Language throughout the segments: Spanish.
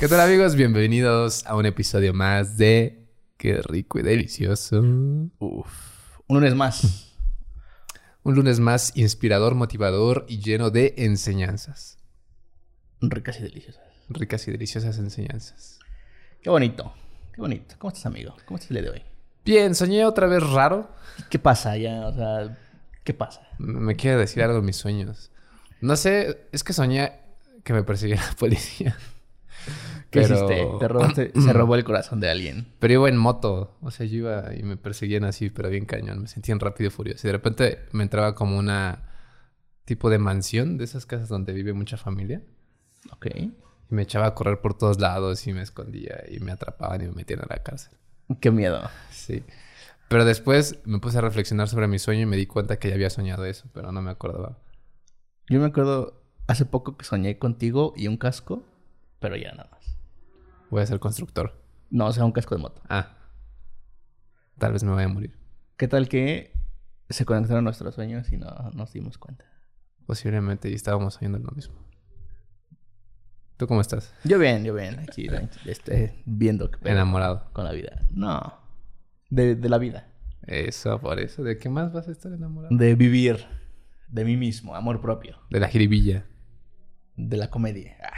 ¿Qué tal amigos? Bienvenidos a un episodio más de Qué rico y delicioso. Uf. Un lunes más. Un lunes más inspirador, motivador y lleno de enseñanzas. Ricas y deliciosas. Ricas y deliciosas enseñanzas. Qué bonito. Qué bonito. ¿Cómo estás, amigo? ¿Cómo estás el día de hoy? Bien, soñé otra vez raro. ¿Qué pasa ya? O sea, ¿qué pasa? Me quiere decir algo de mis sueños. No sé, es que soñé que me perseguía la policía. ¿Qué Pero- hiciste? Te robaste- se robó el corazón de alguien. Pero iba en moto. O sea, yo iba y me perseguían así, pero bien cañón. Me sentían rápido y furioso. Y de repente me entraba como una tipo de mansión de esas casas donde vive mucha familia. Ok. Y me echaba a correr por todos lados y me escondía y me atrapaban y me metían a la cárcel. Qué miedo. Sí. Pero después me puse a reflexionar sobre mi sueño y me di cuenta que ya había soñado eso, pero no me acordaba. Yo me acuerdo hace poco que soñé contigo y un casco, pero ya nada más. Voy a ser constructor. No, o sea, un casco de moto. Ah. Tal vez me vaya a morir. ¿Qué tal que se conectaron nuestros sueños y no nos dimos cuenta? Posiblemente y estábamos soñando lo mismo. ¿Tú cómo estás? Yo bien, yo bien. Aquí este, viendo pedo Enamorado. con la vida. No. De, de la vida. Eso, por eso. ¿De qué más vas a estar enamorado? De vivir. De mí mismo. Amor propio. De la jiribilla. De la comedia. Ah,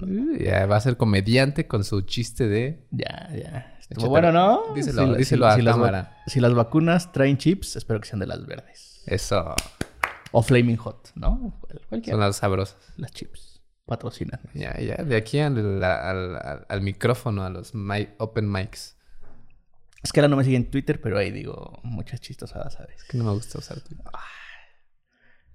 Uh, Ya va a ser comediante con su chiste de... Ya, ya. Estuvo bueno, ¿no? díselo, la- díselo a las va- cámara. si las vacunas traen chips, espero que sean de las verdes. Eso. O Flaming Hot, ¿no? Cual- Cualquiera. Son las sabrosas. Las chips. Patrocinan. Ya, ya. De aquí al, al- al- al micrófono, a los mic- open mics. Es que ahora no me siguen en Twitter, pero ahí digo muchas chistosadas, ¿sabes? Que no me gusta usar Twitter.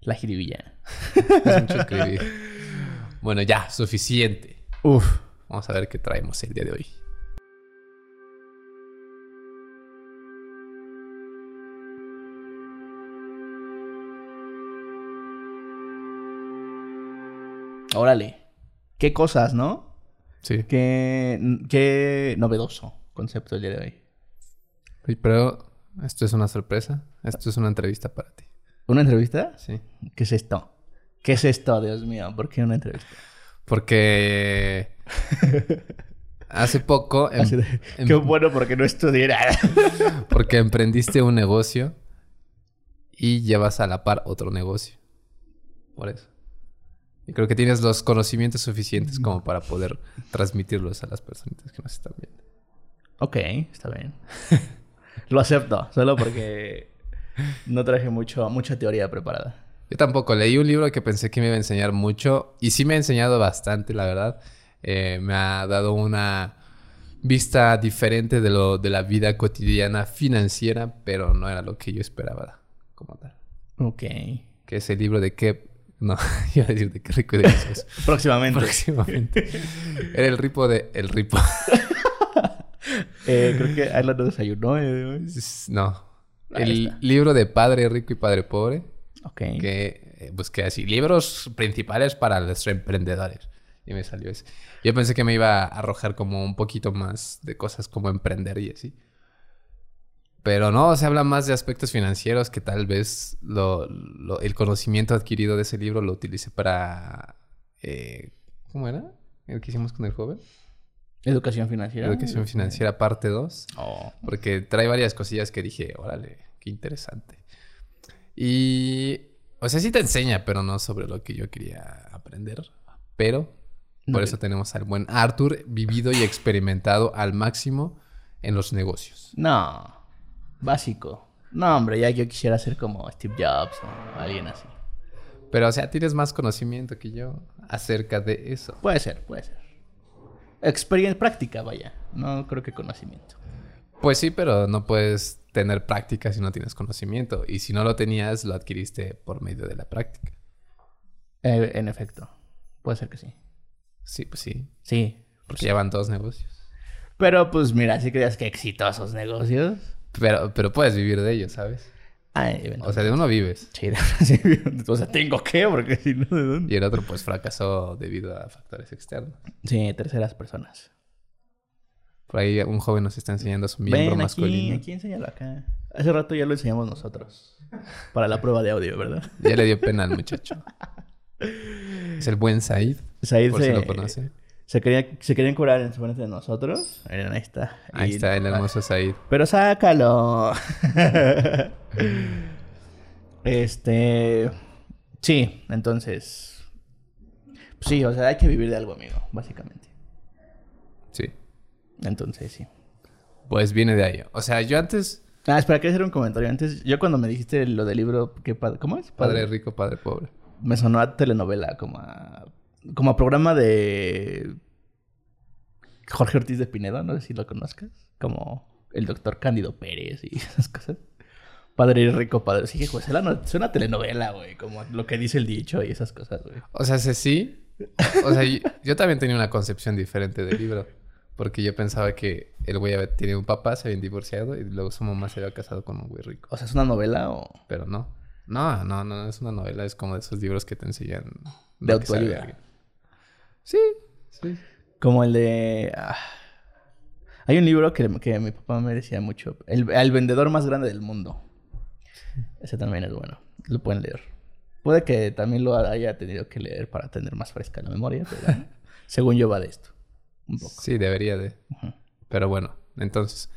La jiribilla. Es mucho escribir. Bueno, ya. Suficiente. Uf. Vamos a ver qué traemos el día de hoy. Órale. Qué cosas, ¿no? Sí. Qué, qué novedoso concepto el día de hoy. Pero esto es una sorpresa. Esto es una entrevista para ti. ¿Una entrevista? Sí. ¿Qué es esto? ¿Qué es esto, Dios mío? ¿Por qué una entrevista? Porque hace poco, em- Así de, em- Qué bueno porque no estudié nada. porque emprendiste un negocio y llevas a la par otro negocio. Por eso. Y creo que tienes los conocimientos suficientes como para poder transmitirlos a las personitas que nos están viendo. ok, está bien. Lo acepto, solo porque no traje mucho, mucha teoría preparada. Yo tampoco leí un libro que pensé que me iba a enseñar mucho y sí me ha enseñado bastante, la verdad. Eh, me ha dado una vista diferente de lo de la vida cotidiana financiera, pero no era lo que yo esperaba como tal. Ok. Que es el libro de qué no, iba a decir de qué rico y delicioso. Próximamente. Próximamente. Era el ripo de el ripo. Eh, creo que Ayla no desayunó. eh. no. Ahí El está. libro de Padre Rico y Padre Pobre. Ok. que eh, busqué así, libros principales para los emprendedores. Y me salió ese. Yo pensé que me iba a arrojar como un poquito más de cosas como emprender y así. Pero no, se habla más de aspectos financieros que tal vez lo, lo- el conocimiento adquirido de ese libro lo utilice para... eh, ¿Cómo era? El que hicimos con el joven. Educación financiera. Educación financiera parte 2. Oh. Porque trae varias cosillas que dije, órale, qué interesante. Y, o sea, sí te enseña, pero no sobre lo que yo quería aprender. Pero, por No, eso tenemos al buen Arthur, vivido y experimentado al máximo en los negocios. No. Básico. No, hombre, ya yo quisiera ser como Steve Jobs o alguien así. Pero, o sea, tienes más conocimiento que yo acerca de eso. Puede ser, puede ser. Experiencia práctica, vaya. No creo que conocimiento. Pues sí, pero no puedes tener práctica si no tienes conocimiento. Y si no lo tenías, lo adquiriste por medio de la práctica. Eh, en efecto. Puede ser que sí. Sí, pues sí. Sí. Porque llevan dos negocios. Pero pues mira, si creas que exitosos negocios. Pero, pero puedes vivir de ellos, ¿sabes? Ay, O sea, de uno vives. sí, de- sí, o sea, tengo que, porque si no, ¿de dónde? Y el otro, pues, fracasó debido a factores externos. Sí, terceras personas. Por ahí un joven nos está enseñando su miembro Ven aquí, masculino. aquí, enséñalo acá. Hace rato ya lo enseñamos nosotros. Para la prueba de audio, ¿verdad? Ya le dio pena al muchacho. Es el buen Said, Said por si se, lo conocen. Se, quería, se querían curar en frente de nosotros. Miren, ahí está. Ahí Y- está el hermoso Said. Pero sácalo. este. Sí, entonces. sí, o sea, hay que vivir de algo, amigo, básicamente. Sí. Entonces, sí. Pues viene de ahí. O sea, yo antes, Ah, espera, quería hacer un comentario. Antes, yo cuando me dijiste lo del libro, ¿qué pa- ¿cómo es? padre rico, padre pobre. Me sonó a telenovela, como a. Como a programa de. Jorge Ortiz de Pinedo, no sé si lo conozcas. Como el doctor Cándido Pérez y esas cosas. Padre rico, padre. Sí, pues suena, suena a telenovela, güey. Como lo que dice el dicho y esas cosas, güey. O sea, sí. O sea, yo, yo también tenía una concepción diferente del libro. Porque yo pensaba que el güey había tenido un papá, se habían divorciado y luego su mamá se había casado con un güey rico. O sea, ¿es una novela o...? Pero no. No, no, no, es una novela, es como de esos libros que te enseñan. De autoayuda. alguien. Sí, sí. Como el de... ah, Hay un libro que, que mi papá me decía mucho. El, el vendedor más grande del mundo. Ese también es bueno. Lo pueden leer. Puede que también lo haya tenido que leer para tener más fresca la memoria, pero según yo va de esto. Un poco. Sí, debería de. Pero bueno, entonces,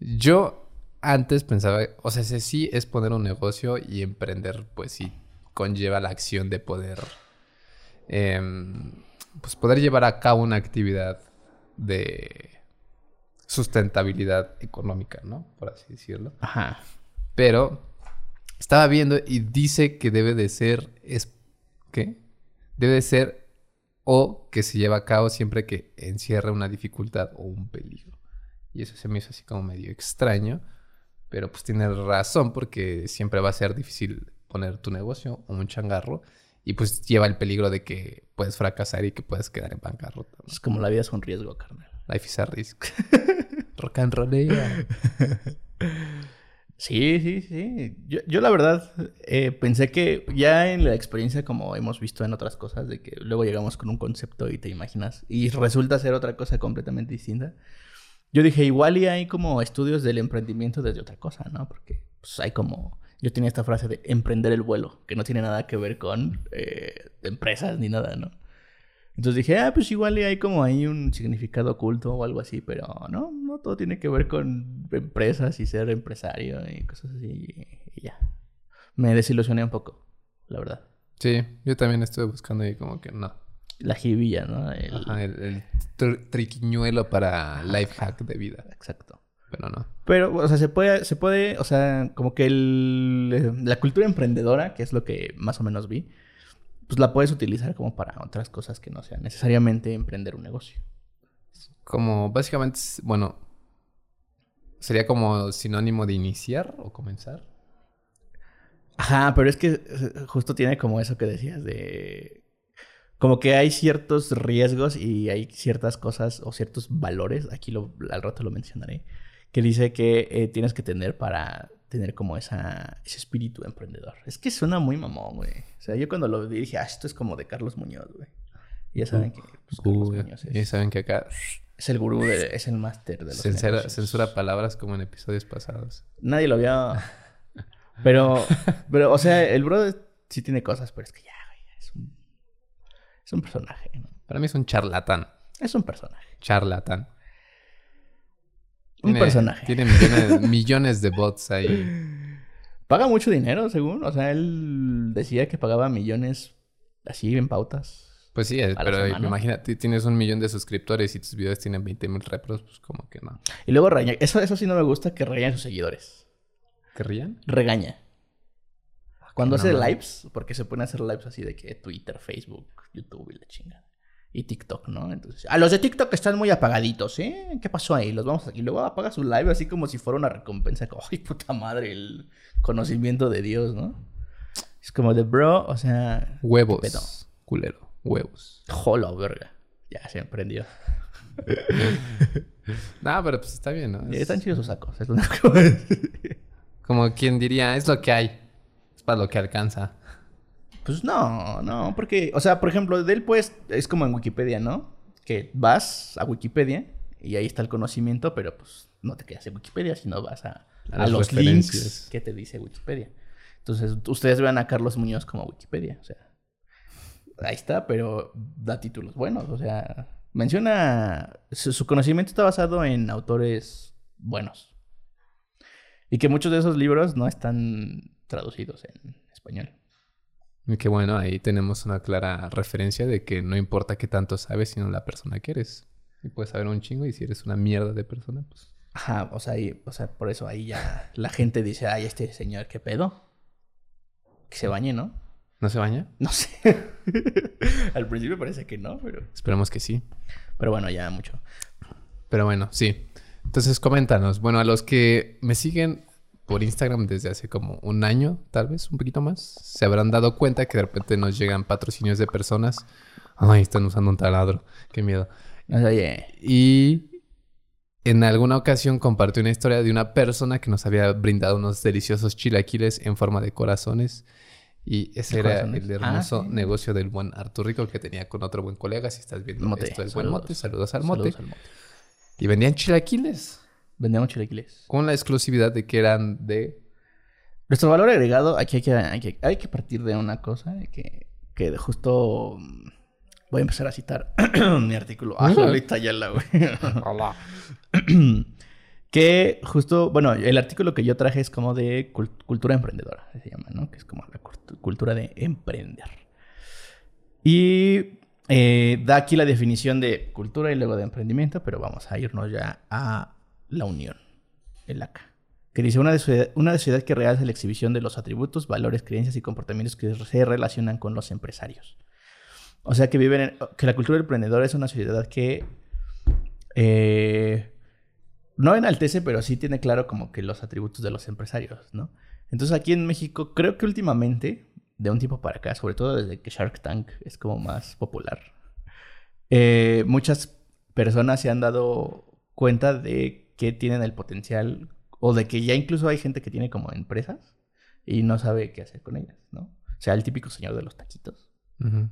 yo antes pensaba, o sea, ese sí es poner un negocio y emprender, pues sí, conlleva la acción de poder, em, pues poder llevar a cabo una actividad de sustentabilidad económica, ¿no? Por así decirlo. Ajá. Pero estaba viendo y dice que debe de ser, es, ¿qué? Debe de ser o que se lleva a cabo siempre que encierre una dificultad o un peligro. Y eso se me hizo así como medio extraño, pero pues tiene razón porque siempre va a ser difícil poner tu negocio o un changarro y pues lleva el peligro de que puedes fracasar y que puedes quedar en bancarrota. ¿no? Es como la vida es un riesgo, carnal. Life is a risk. Rock and rollea. Sí, sí, sí. Yo, yo la verdad eh, pensé que ya en la experiencia, como hemos visto en otras cosas, de que luego llegamos con un concepto y te imaginas y resulta ser otra cosa completamente distinta. Yo dije, igual y hay como estudios del emprendimiento desde otra cosa, ¿no? Porque pues, hay como... Yo tenía esta frase de emprender el vuelo, que no tiene nada que ver con eh, empresas ni nada, ¿no? Entonces dije, ah, pues igual y hay como ahí un significado oculto o algo así, pero no, no todo tiene que ver con empresas y ser empresario y cosas así y ya. Me desilusioné un poco, la verdad. Sí, yo también estuve buscando y como que no. La jiribilla, ¿no? El- Ajá, el, el tr- triquiñuelo para life hack de vida. Exacto. Pero no. Pero, o sea, se puede, se puede, o sea, como que el, eh, la cultura emprendedora, que es lo que más o menos vi, pues la puedes utilizar como para otras cosas que no sean necesariamente emprender un negocio. Como básicamente, bueno, sería como sinónimo de iniciar o comenzar. Ajá, pero es que eh, justo tiene como eso que decías de... Como que hay ciertos riesgos y hay ciertas cosas o ciertos valores, aquí lo, al rato lo mencionaré, que dice que eh, tienes que tener para tener como esa, ese espíritu emprendedor. Es que suena muy mamón, güey. O sea, yo cuando lo vi dije, ah, esto es como de Carlos Muñoz, güey. Ya saben que pues, Carlos Uy, Muñoz es, saben que acá es el gurú, de- es el máster de los censura, negocios. censura palabras como en episodios pasados. Nadie lo vio. Pero, pero, o sea, el bro sí tiene cosas, pero es que ya, güey, es un, es un personaje, ¿no? Para mí es un charlatán. Es un personaje. Charlatán. Un Tiene- personaje. Tiene millones, millones de bots ahí. Paga mucho dinero, según. O sea, él decía que pagaba millones así en pautas. Pues sí, es- la pero semana. imagínate, tienes un millón de suscriptores y tus videos tienen 20 mil repros, pues como que no. Y luego regaña. Eso, eso sí no me gusta que regaña a sus seguidores. ¿Querrían? Regaña. Cuando no hace lives, porque se pone a hacer lives así de que Twitter, Facebook, YouTube y la chingada. Y TikTok, ¿no? Entonces, a los de TikTok están muy apagaditos, ¿eh? ¿Qué pasó ahí? Los vamos a... Y luego apaga su live así como si fuera una recompensa. Como, ay, puta madre, el conocimiento de Dios, ¿no? Es como de, bro, o sea... ¿qué Huevos. Culero. Huevos. Jolo, verga. Ya se emprendió. No, pero pues está bien, ¿no? Es están chidos sus sacos. Es lo único que voy a decir. como quien diría, es lo que hay. Es para lo que alcanza. Pues no, no, porque, o sea, por ejemplo, de él pues es como en Wikipedia, ¿no? Que vas a Wikipedia y ahí está el conocimiento, pero pues no te quedas en Wikipedia, sino vas a, A los links que te dice Wikipedia. Entonces, ustedes vean a Carlos Muñoz como Wikipedia, o sea, ahí está, pero da títulos buenos, o sea, Menciona, su, su conocimiento está basado en autores buenos. Y que muchos de esos libros no están traducidos en español. Y que bueno, ahí tenemos una clara referencia de que no importa qué tanto sabes, sino la persona que eres. Y puedes saber un chingo y si eres una mierda de persona, pues... Ajá, o sea, ahí- o sea, por eso ahí ya la gente dice, ay, este señor, ¿qué pedo? Que se bañe, ¿no? ¿No se baña? No sé. Al principio parece que no, pero... Esperemos que sí. Pero bueno, ya mucho. Pero bueno, sí. Entonces, coméntanos. Bueno, a los que me siguen por Instagram desde hace como un año, tal vez, un poquito más, se habrán dado cuenta que de repente nos llegan patrocinios de personas. Ay, están usando un taladro. Qué miedo. Oye, Y en alguna ocasión compartí una historia de una persona que nos había brindado unos deliciosos chilaquiles en forma de corazones. Y ese ¿De era el hermoso Ah, sí. negocio del buen Artur Rico que tenía con otro buen colega. Si estás viendo Mote, esto, el buen mote, saludos al mote. saludos al mote. Y vendían chilaquiles Vendemos chilaquiles. con la exclusividad de que eran de... Nuestro valor agregado, aquí hay que, hay que, hay que partir de una cosa que, que justo mm, voy a empezar a citar mi artículo. Ah, ahorita ya la güey. que justo, bueno, el artículo que yo traje es como de cult- cultura emprendedora, se llama, ¿no? Que es como la cult- cultura de emprender. Y eh, da aquí la definición de cultura y luego de emprendimiento, pero vamos a irnos ya a la unión, el ACA. Que dice una, sociedad, una sociedad que realza la exhibición de los atributos, valores, creencias y comportamientos que se relacionan con los empresarios. O sea que viven en- que la cultura emprendedora es una sociedad que eh, no enaltece, pero sí tiene claro como que los atributos de los empresarios, ¿no? Entonces aquí en México creo que últimamente, de un tiempo para acá, sobre todo desde que Shark Tank es como más popular, eh, muchas personas se han dado cuenta de que tienen el potencial o de que ya incluso hay gente que tiene como empresas y no sabe qué hacer con ellas, ¿no? O sea, el típico señor de los taquitos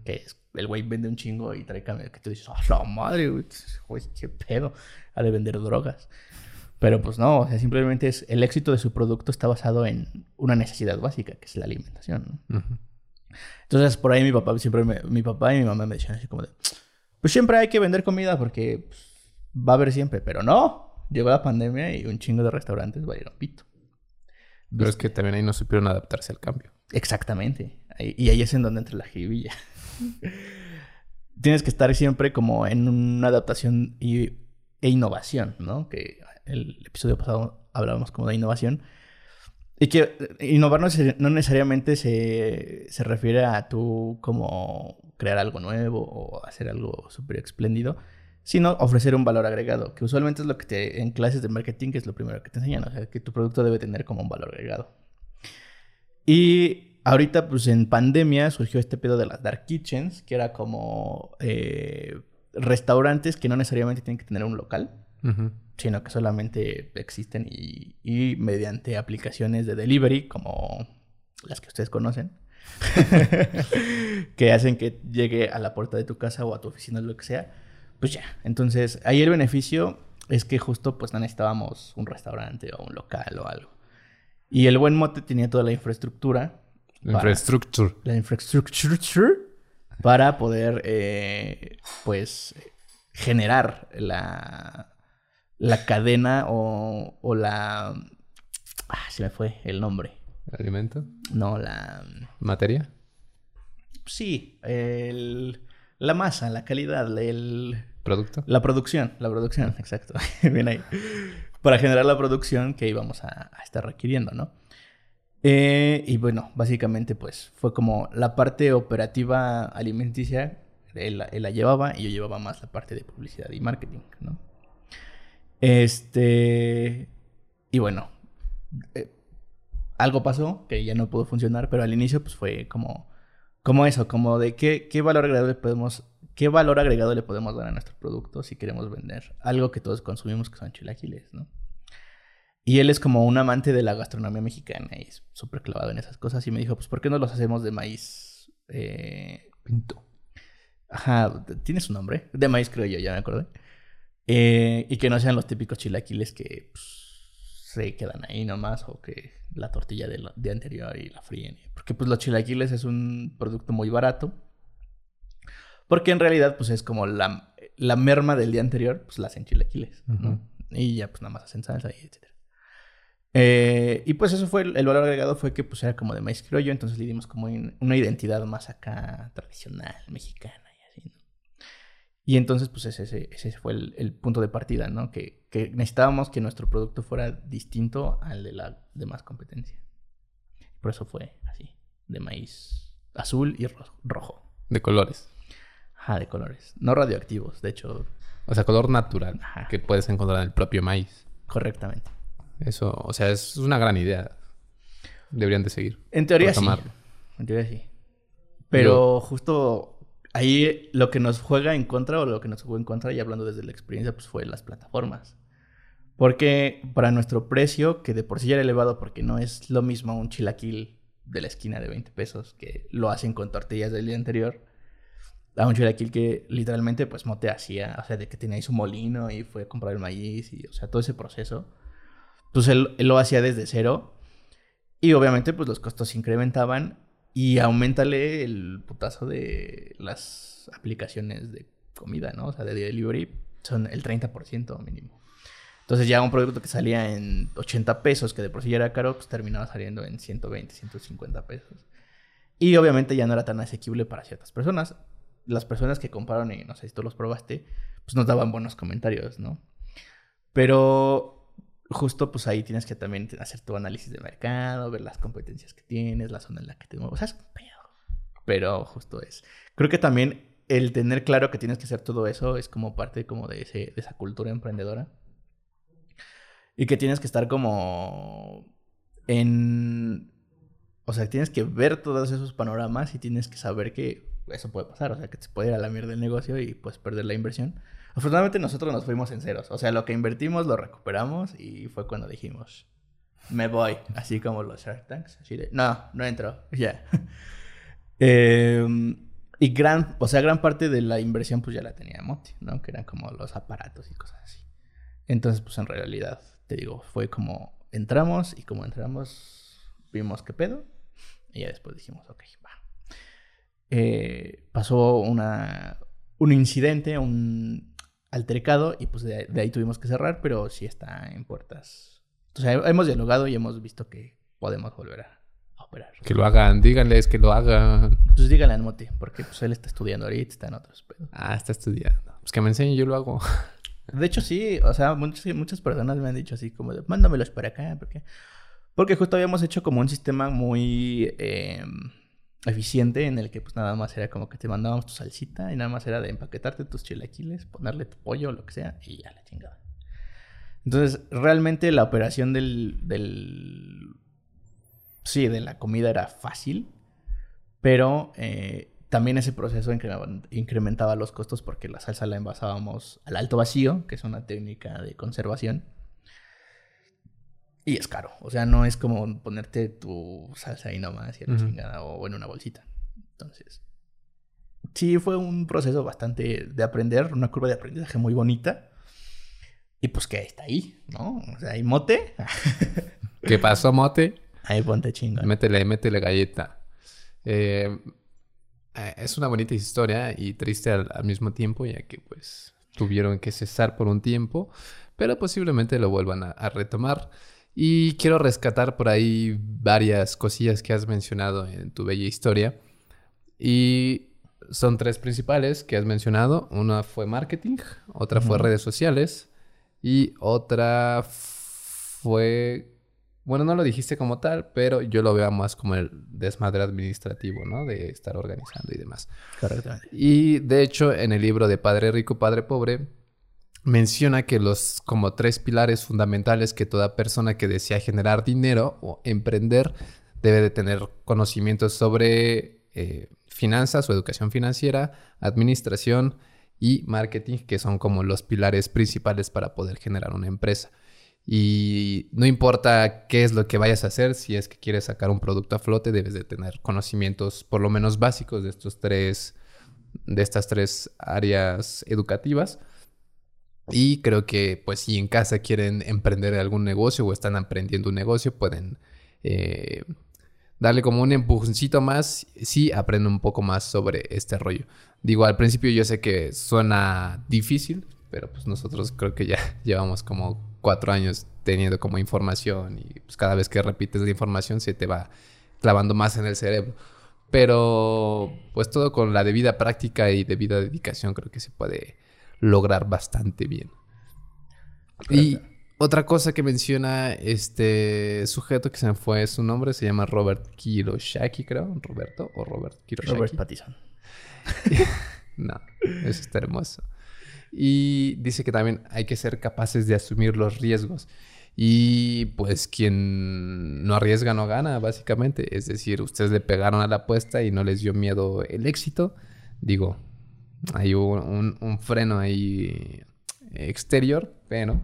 Que es, el güey vende un chingo y trae cambio, que tú dices, ¡ah, la madre, güey! Güey, qué pedo! Ha de vender drogas. Pero pues no, o sea, simplemente es el éxito de su producto está basado en una necesidad básica, que es la alimentación. Entonces, por ahí mi papá siempre me- mi papá y mi mamá me decían así como de, pues siempre hay que vender comida porque pues, va a haber siempre, pero no. Llegó la pandemia y un chingo de restaurantes valieron pito. Pero es que también ahí no supieron adaptarse al cambio. Exactamente. Y ahí es en donde entra la jiribilla. Tienes que estar siempre como en una adaptación y, e innovación, ¿no? Que el episodio pasado hablábamos como de innovación. Y que eh, innovar no, es- no necesariamente se, se refiere a tú como crear algo nuevo o hacer algo súper espléndido, sino ofrecer un valor agregado, que usualmente es lo que te, en clases de marketing es lo primero que te enseñan, o sea, que tu producto debe tener como un valor agregado. Y ahorita, pues en pandemia surgió este pedo de las dark kitchens, que era como eh, restaurantes que no necesariamente tienen que tener un local, sino que solamente existen y, y mediante aplicaciones de delivery como las que ustedes conocen, que hacen que llegue a la puerta de tu casa o a tu oficina, lo que sea, pues ya. Entonces, ahí el beneficio es que justo pues no necesitábamos un restaurante o un local o algo. Y el buen mote tenía toda la infraestructura. Para- Infrastructure. la infraestructura para poder, eh, pues, generar la, la cadena o, o la... Ah, se me fue el nombre. Alimento. No, la... Materia. Sí, el, la masa, la calidad, el, Producto. la producción, la producción, exacto. Bien ahí. Para generar la producción que íbamos a, a estar requiriendo, ¿no? Eh, y bueno, básicamente pues fue como la parte operativa alimenticia, él, la llevaba y yo llevaba más la parte de publicidad y marketing, ¿no? Este... Y bueno, eh, algo pasó que ya no pudo funcionar, pero al inicio pues fue como, como eso, como de qué, qué valor agregado le podemos, qué valor agregado le podemos dar a nuestro producto si queremos vender algo que todos consumimos que son chilaquiles, ¿no? Y él es como un amante de la gastronomía mexicana y es súper clavado en esas cosas y me dijo, pues ¿por qué no los hacemos de maíz eh, pinto? Ajá, tiene su nombre, de maíz creo yo, ya me acordé. Eh, y que no sean los típicos chilaquiles que pues, se quedan ahí nomás o que la tortilla de, lo- de anterior y la fríen. Porque pues los chilaquiles es un producto muy barato. Porque en realidad pues es como la, la merma del día anterior, pues la hacen chilaquiles. Y ya pues nada más hacen salsa y etcétera. Eh, y pues eso fue, el, el valor agregado fue que pues era como de maíz criollo, entonces le dimos como un- una identidad más acá tradicional, mexicana y así, ¿no? Y entonces pues ese, ese, ese fue el, el punto de partida, ¿no? Que, que necesitábamos que nuestro producto fuera distinto al de la demás competencia. Por eso fue así, de maíz azul y ro- rojo. De colores. Ajá, de colores. No radioactivos, de hecho, O sea, color natural. Ajá. Que puedes encontrar en el propio maíz. correctamente. Eso, o sea, es una gran idea. Deberían de seguir. En teoría sí. En teoría sí. Pero justo ahí lo que nos juega en contra o lo que nos jugó en contra, y hablando desde la experiencia, pues fue las plataformas. Porque para nuestro precio, que de por sí ya era elevado, porque no es lo mismo un chilaquil de la esquina de 20 pesos que lo hacen con tortillas del día anterior, a un chilaquil que literalmente pues Mote hacía, o sea, de que tenía ahí su molino y fue a comprar el maíz y, o sea, todo ese proceso. Pues él, él lo hacía desde cero y obviamente pues los costos se incrementaban y aumentale el putazo de las aplicaciones de comida, ¿no? O sea, de delivery son el 30% mínimo. Entonces ya un producto que salía en 80 pesos, que de por sí ya era caro, pues terminaba saliendo en 120, 150 pesos. Y obviamente ya no era tan asequible para ciertas personas. Las personas que compraron, y no sé si tú los probaste, pues nos daban buenos comentarios, ¿no? Pero justo pues ahí tienes que también hacer tu análisis de mercado, ver las competencias que tienes, la zona en la que te mueves. O sea, es. Pero justo es. Creo que también el tener claro que tienes que hacer todo eso es como parte como de, ese, de esa cultura emprendedora. Y que tienes que estar como en... O sea, tienes que ver todos esos panoramas y tienes que saber que eso puede pasar. O sea, que te puede ir a la mierda el negocio y puedes perder la inversión. Afortunadamente nosotros nos fuimos en ceros. O sea, lo que invertimos lo recuperamos y fue cuando dijimos, me voy. Así como los Shark Tanks. Así de, no, no entro. Ya. Eh, y gran, o sea, gran parte de la inversión pues ya la tenía Monty, ¿no? Que eran como los aparatos y cosas así. Entonces, pues en realidad, te digo, fue como entramos y como entramos, vimos qué pedo. Y ya después dijimos, ok, va. Eh, pasó una, un incidente, un altercado, y pues de, de ahí tuvimos que cerrar, pero sí está en puertas. O sea, hemos dialogado y hemos visto que podemos volver a, a operar. Que lo hagan. Díganles que lo hagan. Pues díganle al Moti, porque pues él está estudiando ahorita, está en otros pedos. Ah, está estudiando. Pues que me enseñe, yo lo hago. De hecho, sí, o sea, muchas, muchas personas me han dicho así como de, mándamelos para acá, porque porque justo habíamos hecho como un sistema muy eh, eficiente en el que pues nada más era como que te mandábamos tu salsita y nada más era de empaquetarte tus chilaquiles, ponerle tu pollo o lo que sea y ya la chingada. Entonces, realmente la operación del, del sí, de la comida era fácil, pero eh, también ese proceso incrementaba, los costos porque la salsa la envasábamos al alto vacío, que es una técnica de conservación. Y es caro. O sea, no es como ponerte tu salsa ahí nomás y a la Ujú. chingada o en una bolsita. Entonces, sí fue un proceso bastante de aprender, una curva de aprendizaje muy bonita. Y pues que está ahí, ¿no? O sea, hay mote. ¿Qué pasó, mote? Ahí ponte chingón. Métele, métele galleta. Eh, eh, es una bonita historia y triste al, al mismo tiempo, ya que pues tuvieron que cesar por un tiempo, pero posiblemente lo vuelvan a, a retomar. Y quiero rescatar por ahí varias cosillas que has mencionado en tu bella historia. Y son tres principales que has mencionado. Una fue marketing, otra fue redes sociales y otra fue... Bueno, no lo dijiste como tal, pero yo lo veo más como el desmadre administrativo, ¿no? De estar organizando y demás. Correctamente. Y de hecho, en el libro de Padre Rico, Padre Pobre, menciona que los como tres pilares fundamentales que toda persona que desea generar dinero o emprender debe de tener conocimientos sobre eh, finanzas o educación financiera, administración y marketing, que son como los pilares principales para poder generar una empresa. Y no importa qué es lo que vayas a hacer, si es que quieres sacar un producto a flote, debes de tener conocimientos por lo menos básicos de estos tres, de estas tres áreas educativas. Y creo que, pues, si en casa quieren emprender algún negocio o están emprendiendo un negocio, pueden eh, darle como un empujoncito más, sí aprendo un poco más sobre este rollo. Digo, al principio yo sé que suena difícil, pero pues nosotros creo que ya llevamos como cuatro años teniendo como información y pues cada vez que repites la información se te va clavando más en el cerebro. Pero pues todo con la debida práctica y debida dedicación creo que se puede lograr bastante bien. Y otra cosa que menciona este sujeto que se me fue su nombre, se llama Robert Kiroshaki, creo. Roberto o Robert Kiroshaki. Robert Pattinson. no, eso está hermoso. Y dice que también hay que ser capaces de asumir los riesgos. Y pues quien no arriesga no gana, básicamente. Es decir, ustedes le pegaron a la apuesta y no les dio miedo el éxito. Digo, hay un, un freno ahí exterior, pero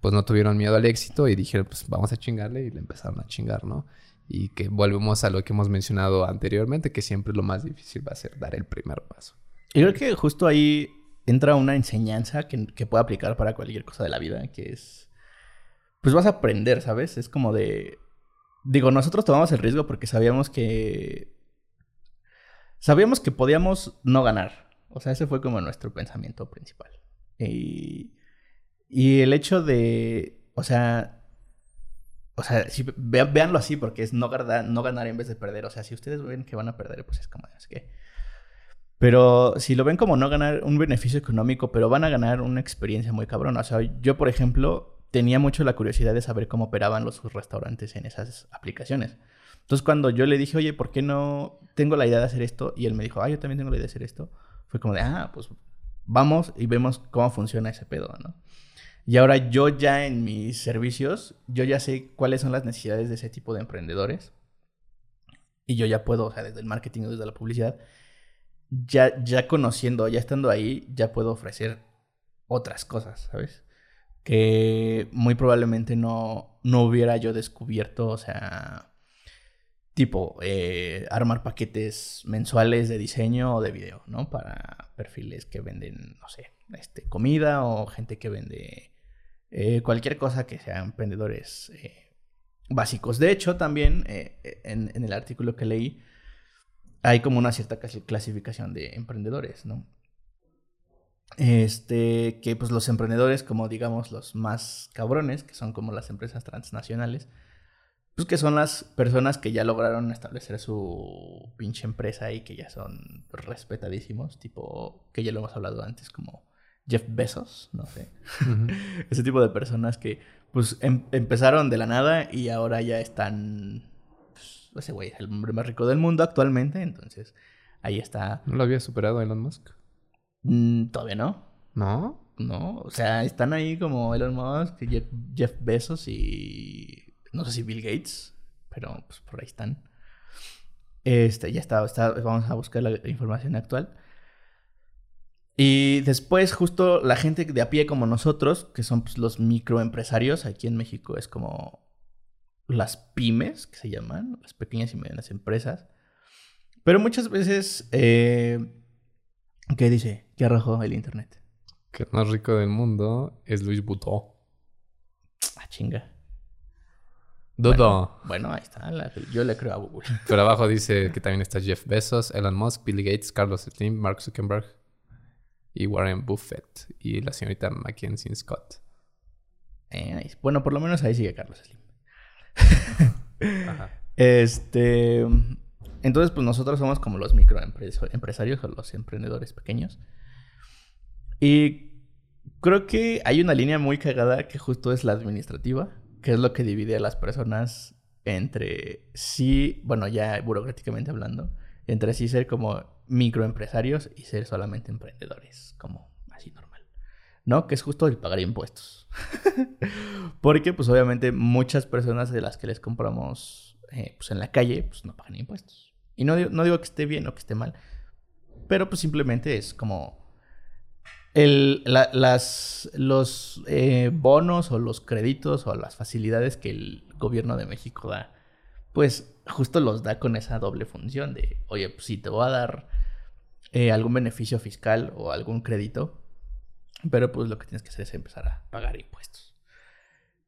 pues no tuvieron miedo al éxito y dijeron, pues vamos a chingarle y le empezaron a chingar, ¿no? Y que volvemos a lo que hemos mencionado anteriormente, que siempre lo más difícil va a ser dar el primer paso. Y creo que justo ahí entra una enseñanza que, que puede aplicar para cualquier cosa de la vida, que es, pues vas a aprender, ¿sabes? Es como de, digo, nosotros tomamos el riesgo porque sabíamos que, sabíamos que podíamos no ganar. O sea, ese fue como nuestro pensamiento principal. Y, y el hecho de, o sea, o sea, si, véanlo así porque es no ganar, no ganar en vez de perder. O sea, si ustedes ven que van a perder, pues es como, es que... Pero si lo ven como no ganar un beneficio económico, pero van a ganar una experiencia muy cabrona. O sea, yo, por ejemplo, tenía mucho la curiosidad de saber cómo operaban los restaurantes en esas aplicaciones. Entonces, cuando yo le dije, oye, ¿por qué no tengo la idea de hacer esto? Y él me dijo, ah, yo también tengo la idea de hacer esto. Fue como de, ah, pues vamos y vemos cómo funciona ese pedo, ¿no? Y ahora yo ya en mis servicios, yo ya sé cuáles son las necesidades de ese tipo de emprendedores. Y yo ya puedo, o sea, desde el marketing o desde la publicidad, ya, ya conociendo, ya estando ahí, ya puedo ofrecer otras cosas, ¿sabes? Que muy probablemente no, no hubiera yo descubierto, o sea, tipo, eh, armar paquetes mensuales de diseño o de video, ¿no? Para perfiles que venden, no sé, este, comida o gente que vende eh, cualquier cosa que sean emprendedores eh, básicos. De hecho, también en, en, el artículo que leí, hay como una cierta clasificación de emprendedores, ¿no? Este, que pues los emprendedores, como digamos los más cabrones, que son como las empresas transnacionales, pues que son las personas que ya lograron establecer su pinche empresa y que ya son respetadísimos, tipo, que ya lo hemos hablado antes, como Jeff Bezos, no sé. Ese tipo de personas que pues em-, empezaron de la nada y ahora ya están... Pues, ese güey es el hombre más rico del mundo actualmente, entonces ahí está. ¿No lo había superado Elon Musk? Mm, todavía no. ¿No? No, o sea, están ahí como Elon Musk, Jeff Bezos y no sé si Bill Gates, pero pues por ahí están. Este, ya está, vamos a buscar la información actual. Y después, justo la gente de a pie como nosotros, que son pues, los microempresarios, aquí en México es como las pymes, que se llaman, las pequeñas y medianas empresas. Pero muchas veces, eh, ¿qué dice? ¿Qué arrojó el Internet? Que el más rico del mundo es Luis Butó. Ah, chinga. Dudo. Bueno, ahí está. yo le creo a Google. Pero abajo dice que también está Jeff Bezos, Elon Musk, Bill Gates, Carlos Slim, Mark Zuckerberg y Warren Buffett y la señorita Mackenzie Scott. Eh, bueno, por lo menos ahí sigue Carlos Slim. Este. Entonces, pues nosotros somos como los microempresarios o los emprendedores pequeños. Y creo que hay una línea muy cagada que justo es la administrativa que es lo que divide a las personas entre sí, bueno, ya burocráticamente hablando, entre sí ser como microempresarios y ser solamente emprendedores, como así normal. ¿No? Que es justo el pagar impuestos. Porque, pues, obviamente, muchas personas de las que les compramos eh, pues, en la calle, pues, no pagan impuestos. Y no, no digo que esté bien o que esté mal, pero, pues, simplemente es como el, las, los eh, bonos o los créditos o las facilidades que el gobierno de México da, pues justo los da con esa doble función de, oye, pues si te voy a dar eh, algún beneficio fiscal o algún crédito, pero pues lo que tienes que hacer es empezar a pagar impuestos.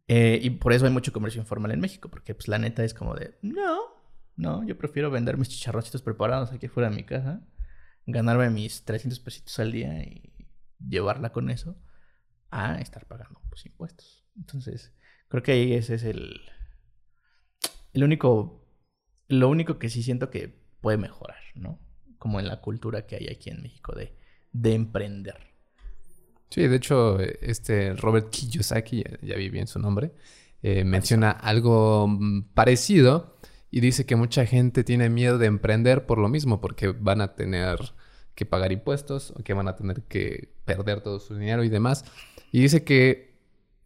Eh, y por eso hay mucho comercio informal en México, porque pues la neta es como de, no, No, yo prefiero vender mis chicharroncitos preparados aquí fuera de mi casa, ganarme mis 300 pesitos al día y llevarla con eso a estar pagando pues, impuestos. Entonces, creo que ahí ese es el, el único, lo único que sí siento que puede mejorar, ¿no? Como en la cultura que hay aquí en México de, de emprender. Sí, de hecho, este Robert Kiyosaki, ya, vi bien su nombre, eh, menciona algo mm, parecido y dice que mucha gente tiene miedo de emprender por lo mismo, porque van a tener que pagar impuestos o que van a tener que perder todo su dinero y demás. Y dice que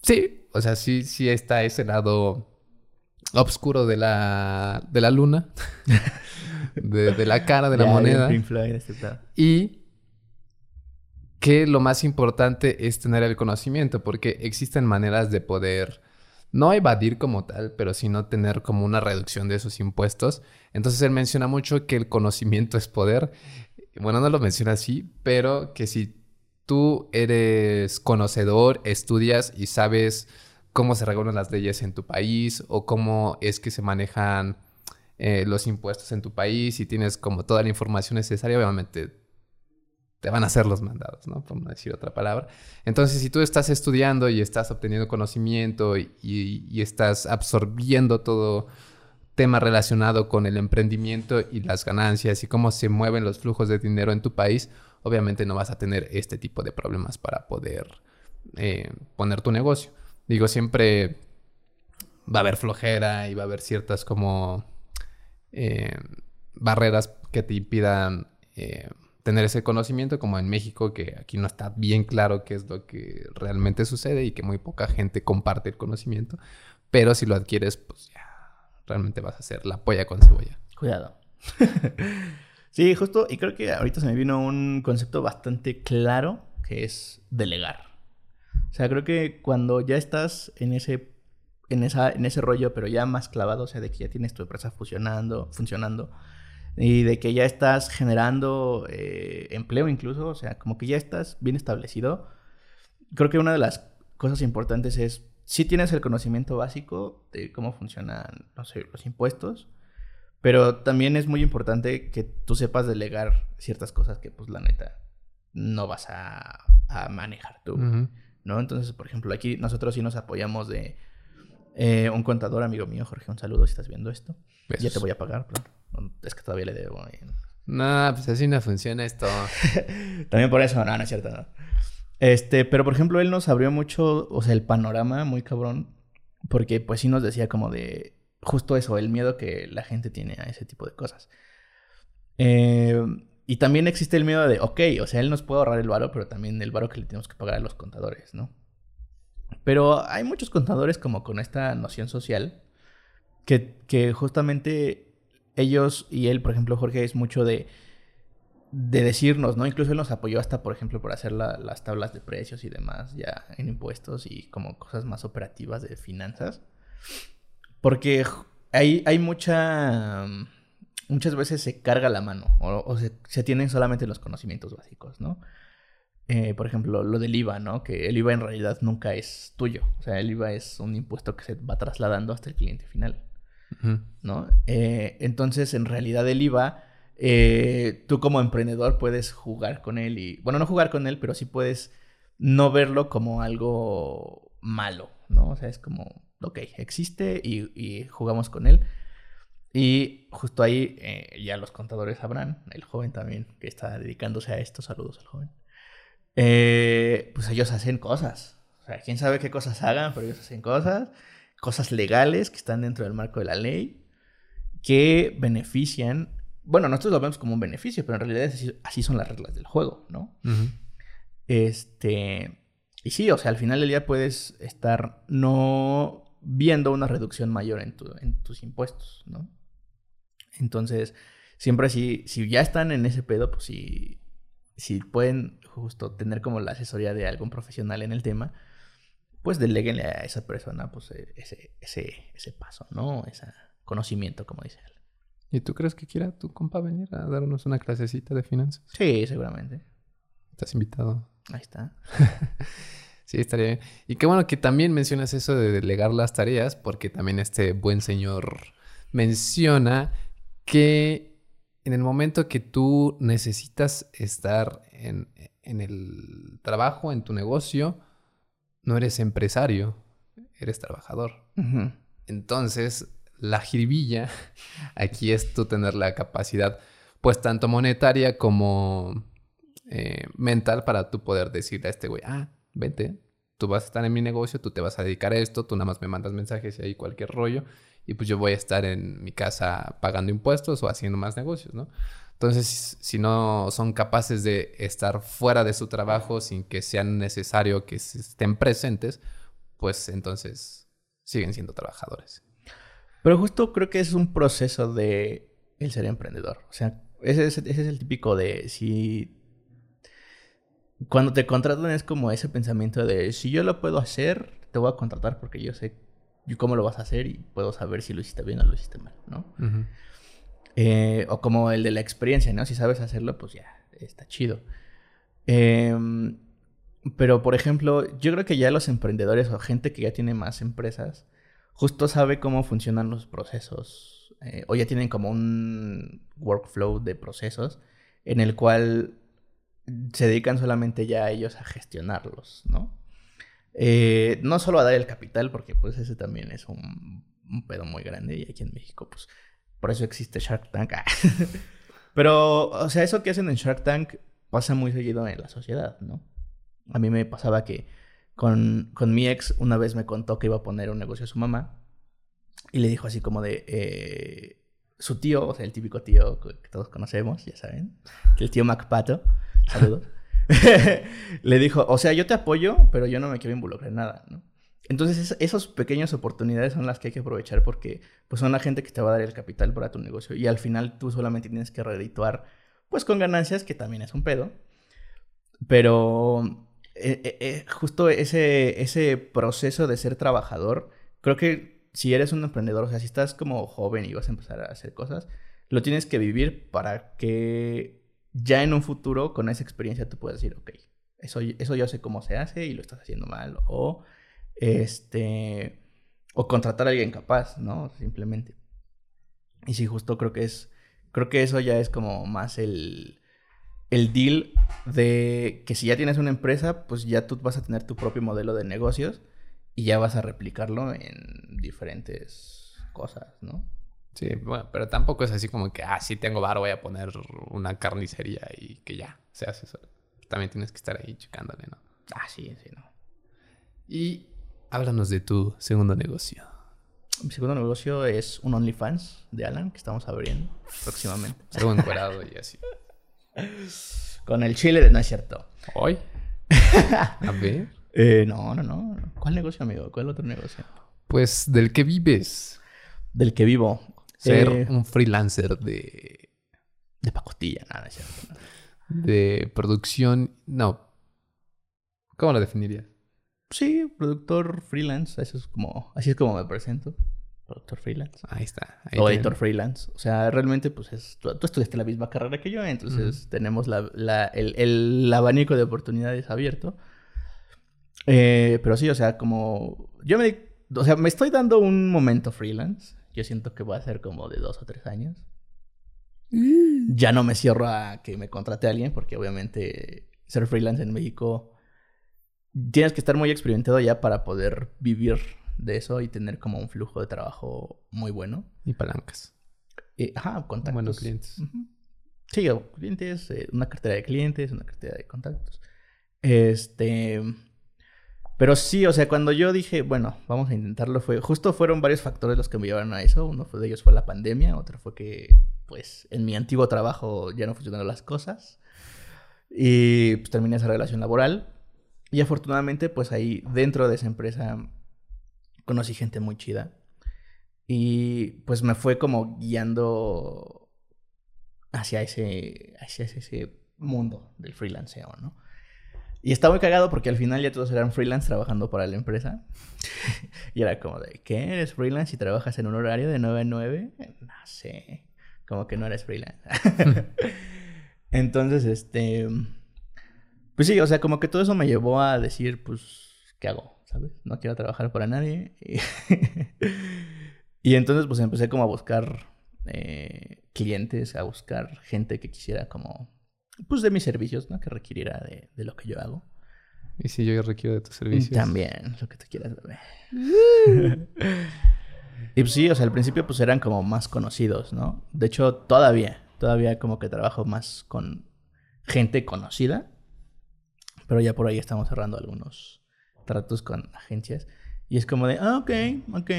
sí, o sea, sí, sí está ese lado oscuro de la, de la luna, de, la cara de la moneda. Y que lo más importante es tener el conocimiento, porque existen maneras de poder no evadir como tal, pero sino tener como una reducción de esos impuestos. Entonces él menciona mucho que el conocimiento es poder. Bueno, no lo menciona así, pero que si tú eres conocedor, estudias y sabes cómo se regulan las leyes en tu país o cómo es que se manejan eh, los impuestos en tu país y tienes como toda la información necesaria, obviamente te van a hacer los mandados, ¿no? Por no decir otra palabra. Entonces, si tú estás estudiando y estás obteniendo conocimiento y, estás absorbiendo todo tema relacionado con el emprendimiento y las ganancias y cómo se mueven los flujos de dinero en tu país, obviamente no vas a tener este tipo de problemas para poder eh, poner tu negocio. Digo, siempre va a haber flojera y va a haber ciertas como eh, barreras que te impidan... Eh, tener ese conocimiento, como en México, que aquí no está bien claro qué es lo que realmente sucede y que muy poca gente comparte el conocimiento. Pero si lo adquieres, pues realmente vas a ser la polla con cebolla. Cuidado. sí, justo, y creo que ahorita se me vino un concepto bastante claro que es delegar. O sea, creo que cuando ya estás en ese, en esa, en ese rollo, pero ya más clavado, o sea, de que ya tienes tu empresa funcionando, funcionando, y de que ya estás generando eh, empleo incluso, o sea, como que ya estás bien establecido. Creo que una de las cosas importantes es, si tienes el conocimiento básico de cómo funcionan, no sé, los impuestos, pero también es muy importante que tú sepas delegar ciertas cosas que, pues, la neta, no vas a, manejar tú, ¿no? Entonces, por ejemplo, aquí nosotros sí nos apoyamos de eh, un contador amigo mío, Jorge, un saludo si estás viendo esto. Ya te voy a pagar pronto. Es que todavía le debo. No, pues así no funciona esto. También por eso, no, no es cierto. Este, pero por ejemplo, él nos abrió mucho, o sea, el panorama muy cabrón, porque pues sí nos decía como de justo eso, el miedo que la gente tiene a ese tipo de cosas. Eh, y también existe el miedo de, ok, o sea, él nos puede ahorrar el varo, pero también el varo que le tenemos que pagar a los contadores, ¿no? Pero hay muchos contadores como con esta noción social que, que justamente ellos y él, por ejemplo, Jorge, es mucho de, de decirnos, ¿no? Incluso él nos apoyó hasta, por ejemplo, por hacer las tablas de precios y demás, ya en impuestos y como cosas más operativas de finanzas. Porque hay, hay mucha... Muchas veces se carga la mano o, se, tienen solamente los conocimientos básicos, ¿no? Eh, por ejemplo, lo del IVA, ¿no? Que el IVA en realidad nunca es tuyo. O sea, el IVA es un impuesto que se va trasladando hasta el cliente final. ¿no? Eh, entonces, en realidad el IVA, eh, tú como emprendedor puedes jugar con él y, bueno, no jugar con él, pero sí puedes no verlo como algo malo, ¿no? O sea, es como, ok, existe y, jugamos con él. Y justo ahí eh, ya los contadores sabrán, el joven también que está dedicándose a esto, saludos al joven, pues ellos hacen cosas. O sea, quién sabe qué cosas hagan, pero ellos hacen cosas cosas legales que están dentro del marco de la ley que benefician. Bueno, nosotros lo vemos como un beneficio, pero en realidad así, son las reglas del juego, ¿no? Este. Y sí, o sea, al final del día puedes estar no viendo una reducción mayor en, en tus impuestos, ¿no? Entonces, siempre si, si ya están en ese pedo, pues si, si pueden justo tener como la asesoría de algún profesional en el tema, pues deleguenle a esa persona pues e, ese, ese, ese paso, ¿no? Ese conocimiento, como dice él. ¿Y tú crees que quiera tu compa venir a darnos una clasecita de finanzas? Sí, seguramente. Estás invitado. Ahí está. sí, estaría bien. Y qué bueno que también mencionas eso de delegar las tareas, porque también este buen señor menciona que en el momento que tú necesitas estar en, en el trabajo, en tu negocio, no eres empresario, eres trabajador. Entonces, la jiribilla aquí es tú tener la capacidad, pues tanto monetaria como eh, mental, para tú poder decirle a este güey, ah, vente, tú vas a estar en mi negocio, tú te vas a dedicar a esto, tú nada más me mandas mensajes y ahí cualquier rollo, y pues yo voy a estar en mi casa pagando impuestos o haciendo más negocios, ¿no? Entonces, si no son capaces de estar fuera de su trabajo sin que sea necesario que estén presentes, pues entonces siguen siendo trabajadores. Pero justo creo que es un proceso de el ser emprendedor. O sea, ese, es el típico de si... Cuando te contratan es como ese pensamiento de si yo lo puedo hacer, te voy a contratar porque yo sé cómo lo vas a hacer y puedo saber si lo hiciste bien o lo hiciste mal, ¿no? Eh, o como el de la experiencia, ¿no? Si sabes hacerlo, pues ya, está chido. Em, pero, por ejemplo, yo creo que ya los emprendedores o gente que ya tiene más empresas, justo sabe cómo funcionan los procesos. Eh, o ya tienen como un workflow de procesos en el cual se dedican solamente ya a ellos a gestionarlos, ¿no? Eh, no solo a dar el capital, porque pues ese también es un, un pedo muy grande y aquí en México pues por eso existe Shark Tank. Pero, o sea, eso que hacen en Shark Tank pasa muy seguido en la sociedad, ¿no? A mí me pasaba que con, con mi ex una vez me contó que iba a poner un negocio a su mamá y le dijo así como de... Eh, su tío, o sea, el típico tío que todos conocemos, ya saben, el tío MacPato, saludos, le dijo, o sea, yo te apoyo, pero yo no me quiero involucrar en nada. Entonces, esas pequeñas oportunidades son las que hay que aprovechar porque pues, son la gente que te va a dar el capital para tu negocio y al final tú solamente tienes que redituar pues con ganancias, que también es un pedo. Pero eh, eh, eh, justo ese, ese proceso de ser trabajador, creo que si eres un emprendedor, o sea, si estás como joven y vas a empezar a hacer cosas, lo tienes que vivir para que ya en un futuro, con esa experiencia, tú puedas decir, ok, eso, eso yo sé cómo se hace y lo estás haciendo mal. O este, o contratar a alguien capaz, ¿no? Simplemente. Y sí, justo creo que es, creo que eso ya es como más el, el deal de que si ya tienes una empresa, pues ya tú vas a tener tu propio modelo de negocios y ya vas a replicarlo en diferentes cosas, ¿no? Sí, bueno, pero tampoco es así como que, ah, sí tengo bar, voy a poner una carnicería y que ya se hace eso. También tienes que estar ahí checándole, ¿no? Ah, sí, sí, ¿no? Y Háblanos de tu segundo negocio. Mi segundo negocio es un OnlyFans de Alan que estamos abriendo próximamente. Algo encuadrado y así. Con el chile de no es cierto. ¿Hoy? A ver. Eh, no, no, no. ¿Cuál negocio, amigo? ¿Cuál otro negocio? Pues del que vives. Del que vivo. Ser eh, un freelancer de. De pacotilla, nada, es cierto. De producción. No. ¿Cómo lo definirías? Sí, productor freelance, eso es como, así es como me presento. Productor freelance. Ahí está. o editor freelance. O sea, realmente, pues es, tú, estudiaste la misma carrera que yo, entonces tenemos la, la, el, el, abanico de oportunidades abierto. Eh, pero sí, o sea, como yo me, o sea, me estoy dando un momento freelance. Yo siento que va a ser como de dos o tres años. Mm. Ya no me cierro a que me contrate a alguien, porque obviamente ser freelance en México tienes que estar muy experimentado ya para poder vivir de eso y tener como un flujo de trabajo muy bueno. Y palancas. ajá, contactos. Buenos clientes. Sí, clientes, eh, una cartera de clientes, una cartera de contactos. Este. Pero sí, o sea, cuando yo dije, bueno, vamos a intentarlo, fue. Justo fueron varios factores los que me llevaron a eso. Uno de ellos fue la pandemia, otro fue que, pues, en mi antiguo trabajo ya no funcionaron las cosas. Y pues terminé esa relación laboral. Y afortunadamente, pues ahí dentro de esa empresa conocí gente muy chida. Y pues me fue como guiando hacia ese, hacia ese mundo del freelanceo, ¿no? Y estaba muy cagado porque al final ya todos eran freelance trabajando para la empresa. y era como de, ¿qué? ¿Eres freelance y trabajas en un horario de 9 a 9? No sé. Como que no eres freelance. Entonces, este pues sí, o sea, como que todo eso me llevó a decir, pues, ¿qué hago? ¿Sabes? No quiero trabajar para nadie. Y, entonces, pues, empecé como a buscar eh, clientes, a buscar gente que quisiera como, pues de mis servicios, ¿no? Que requiriera de, de lo que yo hago. Y si yo requiero de tus servicios. También, lo que tú quieras, bebé. y pues sí, o sea, al principio pues eran como más conocidos, ¿no? De hecho, todavía, todavía como que trabajo más con gente conocida. Pero ya por ahí estamos cerrando algunos tratos con agencias. Y es como de, ah, ok, ok.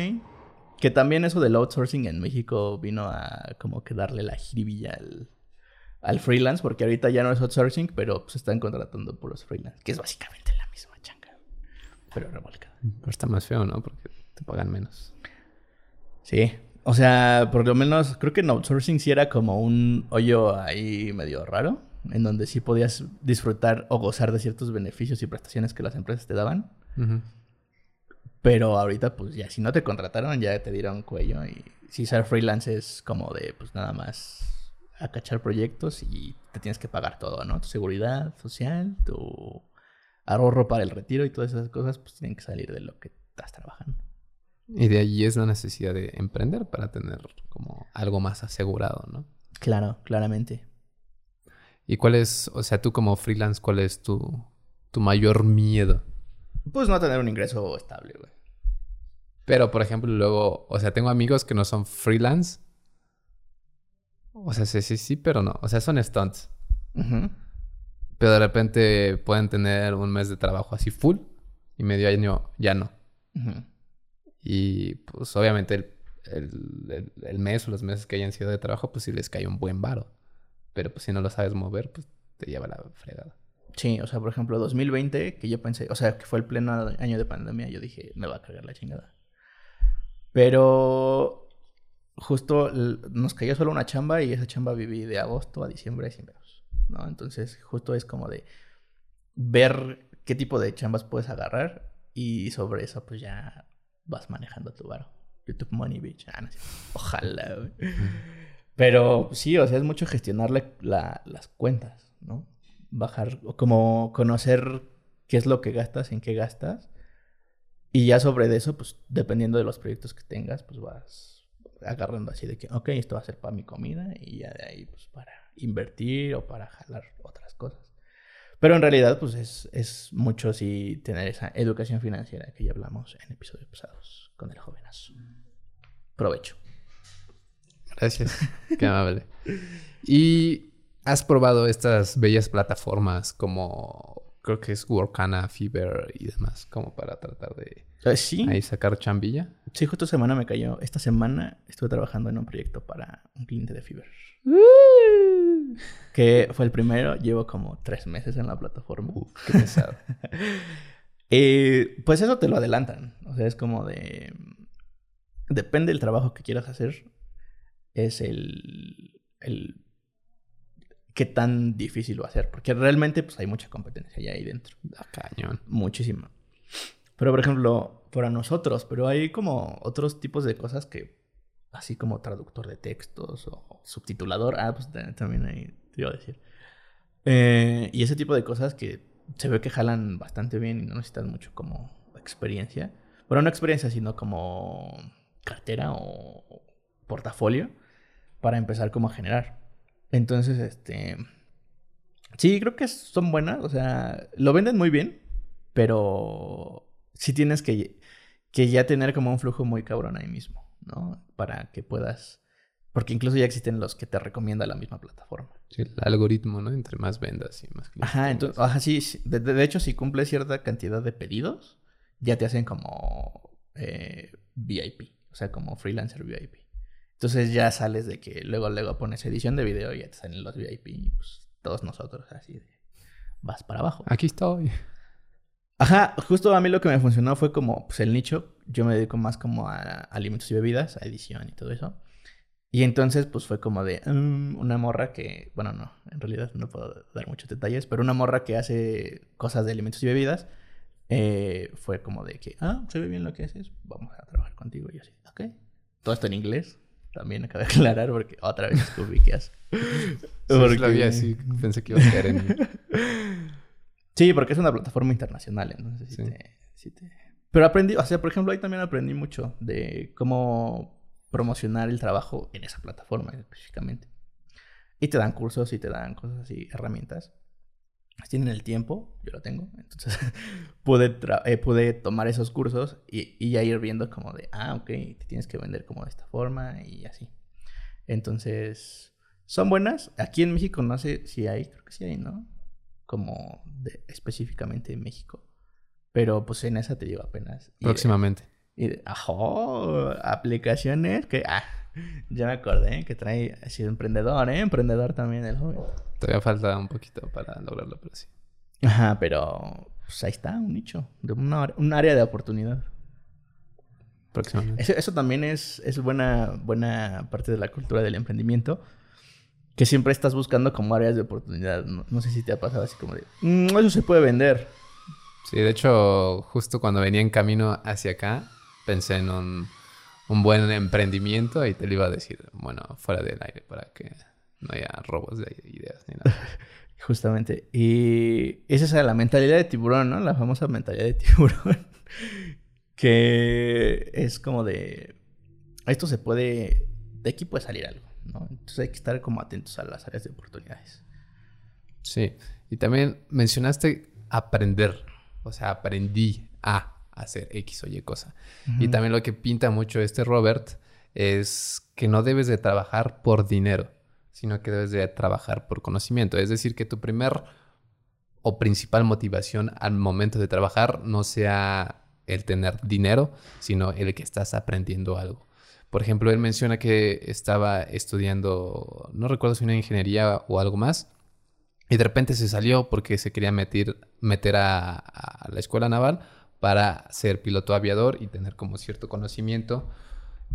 Que también eso del outsourcing en México vino a como que darle la jiribilla al, al freelance, porque ahorita ya no es outsourcing, pero se están contratando por los freelance, que es básicamente la misma changa, pero revolcada. Pero está más feo, ¿no? Porque te pagan menos. Sí, o sea, por lo menos creo que en outsourcing sí era como un hoyo ahí medio raro, en donde sí podías disfrutar o gozar de ciertos beneficios y prestaciones que las empresas te daban. Pero ahorita, pues ya, si no te contrataron, ya te dieron cuello. Y si ser freelance es como de, pues nada más a cachar proyectos y te tienes que pagar todo, ¿no? Tu seguridad social, tu ahorro para el retiro y todas esas cosas, pues tienen que salir de lo que estás trabajando. Y de allí es la necesidad de emprender para tener como algo más asegurado, ¿no? Claro, claramente. ¿Y cuál es, o sea, tú como freelance, cuál es tu, tu mayor miedo? Pues no tener un ingreso estable, güey. Pero, por ejemplo, luego, o sea, tengo amigos que no son freelance. O sea, sí, sí, sí, pero no. O sea, son stunts. Pero de repente pueden tener un mes de trabajo así full y medio año ya no. Y pues obviamente el, el, mes o los meses que hayan sido de trabajo, pues sí les cae un buen varo. Pero pues si no lo sabes mover, pues te lleva la fregada. Sí, o sea, por ejemplo, 2020, que yo pensé, o sea, que fue el pleno año de pandemia, yo dije, me va a cargar la chingada. Pero justo nos cayó solo una chamba y esa chamba viví de agosto a diciembre sin veros, ¿no? Entonces, justo es como de ver qué tipo de chambas puedes agarrar y sobre eso, pues ya vas manejando tu varo. YouTube Money, bitch. Ah, no sé. Ojalá, güey. Pero sí, o sea, es mucho gestionarle las cuentas, ¿no? bajar, como conocer qué es lo que gastas, en qué gastas. Y ya sobre eso, pues dependiendo de los proyectos que tengas, pues vas agarrando así de que, ok, esto va a ser para mi comida y ya de ahí, pues para invertir o para jalar otras cosas. Pero en realidad, pues es, es mucho si tener esa educación financiera que ya hablamos en episodios pasados con el jovenazo. Provecho. Gracias. Qué amable. Y ¿Has probado estas bellas plataformas como creo que es Workana, Fever y demás, como para tratar de ¿Sí? ahí sacar chambilla? Sí, justo esta semana me cayó. Esta semana estuve trabajando en un proyecto para un cliente de Fever. que fue el primero. Llevo como tres meses en la plataforma. Uf, qué pesado. eh, pues eso te lo adelantan. O sea, es como de... Depende del trabajo que quieras hacer. Es el, el qué tan difícil va a ser. Porque realmente pues hay mucha competencia ya ahí dentro. Ah, cañón. Muchísima. Pero por ejemplo, para nosotros, pero hay como otros tipos de cosas que, así como traductor de textos o subtitulador, ah, pues también ahí te iba a decir. Eh, y ese tipo de cosas que se ve que jalan bastante bien y no necesitan mucho como experiencia. Bueno, no experiencia, sino como cartera o portafolio para empezar como a generar. Entonces, este... Sí, creo que son buenas. O sea, lo venden muy bien, pero sí tienes que, que ya tener como un flujo muy cabrón ahí mismo, ¿no? Para que puedas... Porque incluso ya existen los que te recomienda la misma plataforma. Sí, el algoritmo, ¿no? Entre más vendas y más clientes. Ajá, entonces, ajá, sí. De, hecho, si cumples cierta cantidad de pedidos, ya te hacen como eh, VIP. O sea, como freelancer VIP. Entonces ya sales de que luego, luego pones edición de video y ya te salen los VIP y pues todos nosotros así de vas para abajo. Aquí estoy. Ajá, justo a mí lo que me funcionó fue como pues, el nicho. Yo me dedico más como a alimentos y bebidas, a edición y todo eso. Y entonces, pues fue como de mm, una morra que, bueno, no, en realidad no puedo dar muchos detalles, pero una morra que hace cosas de alimentos y bebidas, eh, fue como de que, ah, se ve bien lo que haces, vamos a trabajar contigo. Y yo así, ok. Todo esto en inglés, también acabo de aclarar porque otra vez descubrí que hace. porque... lo vi así, pensé que iba a caer en... sí, porque es una plataforma internacional, entonces sí, Te, sí te... Pero aprendí, o sea, por ejemplo, ahí también aprendí mucho de cómo promocionar el trabajo en esa plataforma específicamente. Y te dan cursos y te dan cosas así, herramientas. Tienen el tiempo, yo lo tengo. Entonces pude, eh, pude tomar esos cursos y, y, ya ir viendo como de, ah, ok, te tienes que vender como de esta forma y así. Entonces, son buenas. Aquí en México no sé si hay, creo que sí hay, ¿no? Como de, específicamente en México. Pero pues en esa te digo apenas. Próximamente. Y, y ajo, aplicaciones que, ah, ya me acordé que trae, ha sido emprendedor, ¿eh? Emprendedor también el joven. Todavía falta un poquito para lograrlo, pero sí. Ajá, pero pues ahí está, un nicho, de una, un área de oportunidad. Próximamente. Eso, eso, también es, es buena, buena parte de la cultura del emprendimiento. Que siempre estás buscando como áreas de oportunidad. No, no sé si te ha pasado así como de, mmm, eso se puede vender. Sí, de hecho, justo cuando venía en camino hacia acá, pensé en un, un buen emprendimiento y te lo iba a decir, bueno, fuera del aire para que no haya robos de ideas ni nada. Justamente. Y esa es la mentalidad de tiburón, ¿no? La famosa mentalidad de tiburón. que es como de... Esto se puede... De aquí puede salir algo, ¿no? Entonces hay que estar como atentos a las áreas de oportunidades. Sí. Y también mencionaste aprender. O sea, aprendí a hacer X o Y cosa. Uh -huh. Y también lo que pinta mucho este Robert es que no debes de trabajar por dinero sino que debes de trabajar por conocimiento. Es decir, que tu primer o principal motivación al momento de trabajar no sea el tener dinero, sino el que estás aprendiendo algo. Por ejemplo, él menciona que estaba estudiando, no recuerdo si una ingeniería o algo más, y de repente se salió porque se quería meter, meter a, a la escuela naval para ser piloto aviador y tener como cierto conocimiento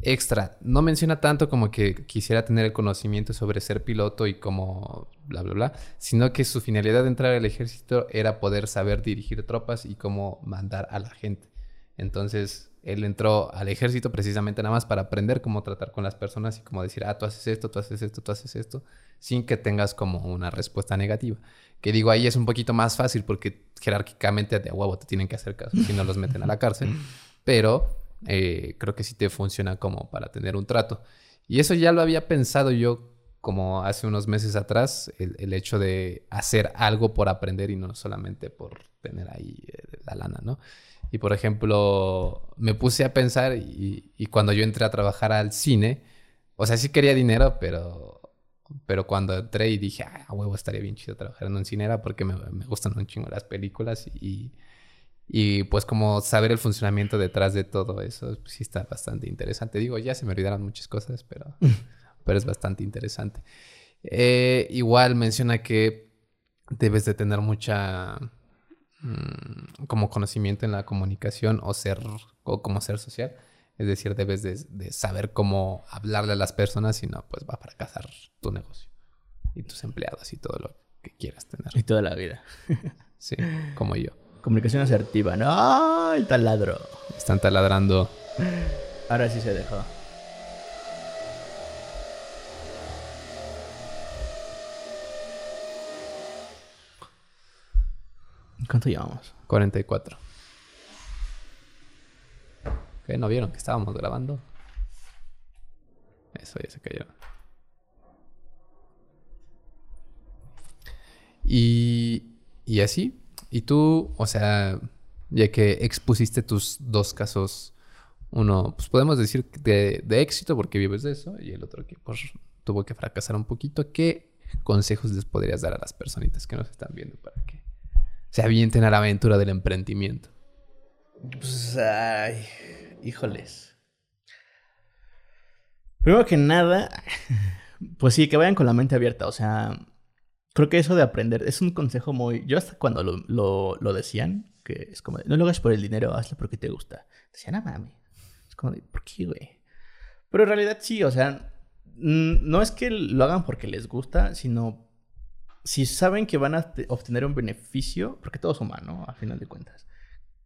extra. No menciona tanto como que quisiera tener el conocimiento sobre ser piloto y como bla, bla, bla, sino que su finalidad de entrar al ejército era poder saber dirigir tropas y cómo mandar a la gente. Entonces, él entró al ejército precisamente nada más para aprender cómo tratar con las personas y cómo decir, ah, tú haces esto, tú haces esto, tú haces esto, sin que tengas como una respuesta negativa. Que digo, ahí es un poquito más fácil porque jerárquicamente de huevo te tienen que hacer caso si no los meten a la cárcel. Pero eh, creo que sí te funciona como para tener un trato. Y eso ya lo había pensado yo como hace unos meses atrás, el, el, hecho de hacer algo por aprender y no solamente por tener ahí eh, la lana, ¿no? Y por ejemplo, me puse a pensar y, y, cuando yo entré a trabajar al cine, o sea, sí quería dinero, pero, pero cuando entré y dije, ah, huevo, estaría bien chido trabajar en un cine, era porque me, me gustan un chingo las películas y, y pues como saber el funcionamiento detrás de todo eso, pues, sí está bastante interesante. Digo, ya se me olvidaron muchas cosas, pero, pero es bastante interesante. Eh, igual menciona que debes de tener mucha mmm, como conocimiento en la comunicación o ser o como ser social. Es decir, debes de, de, saber cómo hablarle a las personas, si no, pues va a fracasar tu negocio y tus empleados y todo lo que quieras tener. Y toda la vida. sí, como yo. Comunicación asertiva. ¡No! El taladro. Están taladrando. Ahora sí se dejó. ¿Cuánto llevamos? 44. ¿No vieron que estábamos grabando? Eso ya se cayó. Y, y así, y tú, o sea, ya que expusiste tus dos casos, uno, pues podemos decir de, de, éxito porque vives de eso, y el otro que pues tuvo que fracasar un poquito, ¿qué consejos les podrías dar a las personitas que nos están viendo para que se avienten a la aventura del emprendimiento? Pues, ay, híjoles. Primero que nada, pues sí, que vayan con la mente abierta, o sea creo que eso de aprender es un consejo muy... Yo hasta cuando lo, lo, decían, que es como, no lo hagas por el dinero, hazlo porque te gusta. Decían, ah, mami. Es como, ¿por qué, güey? Pero en realidad sí, o sea, no es que lo hagan porque les gusta, sino si saben que van a obtener un beneficio, porque todo suma, ¿no? A final de cuentas.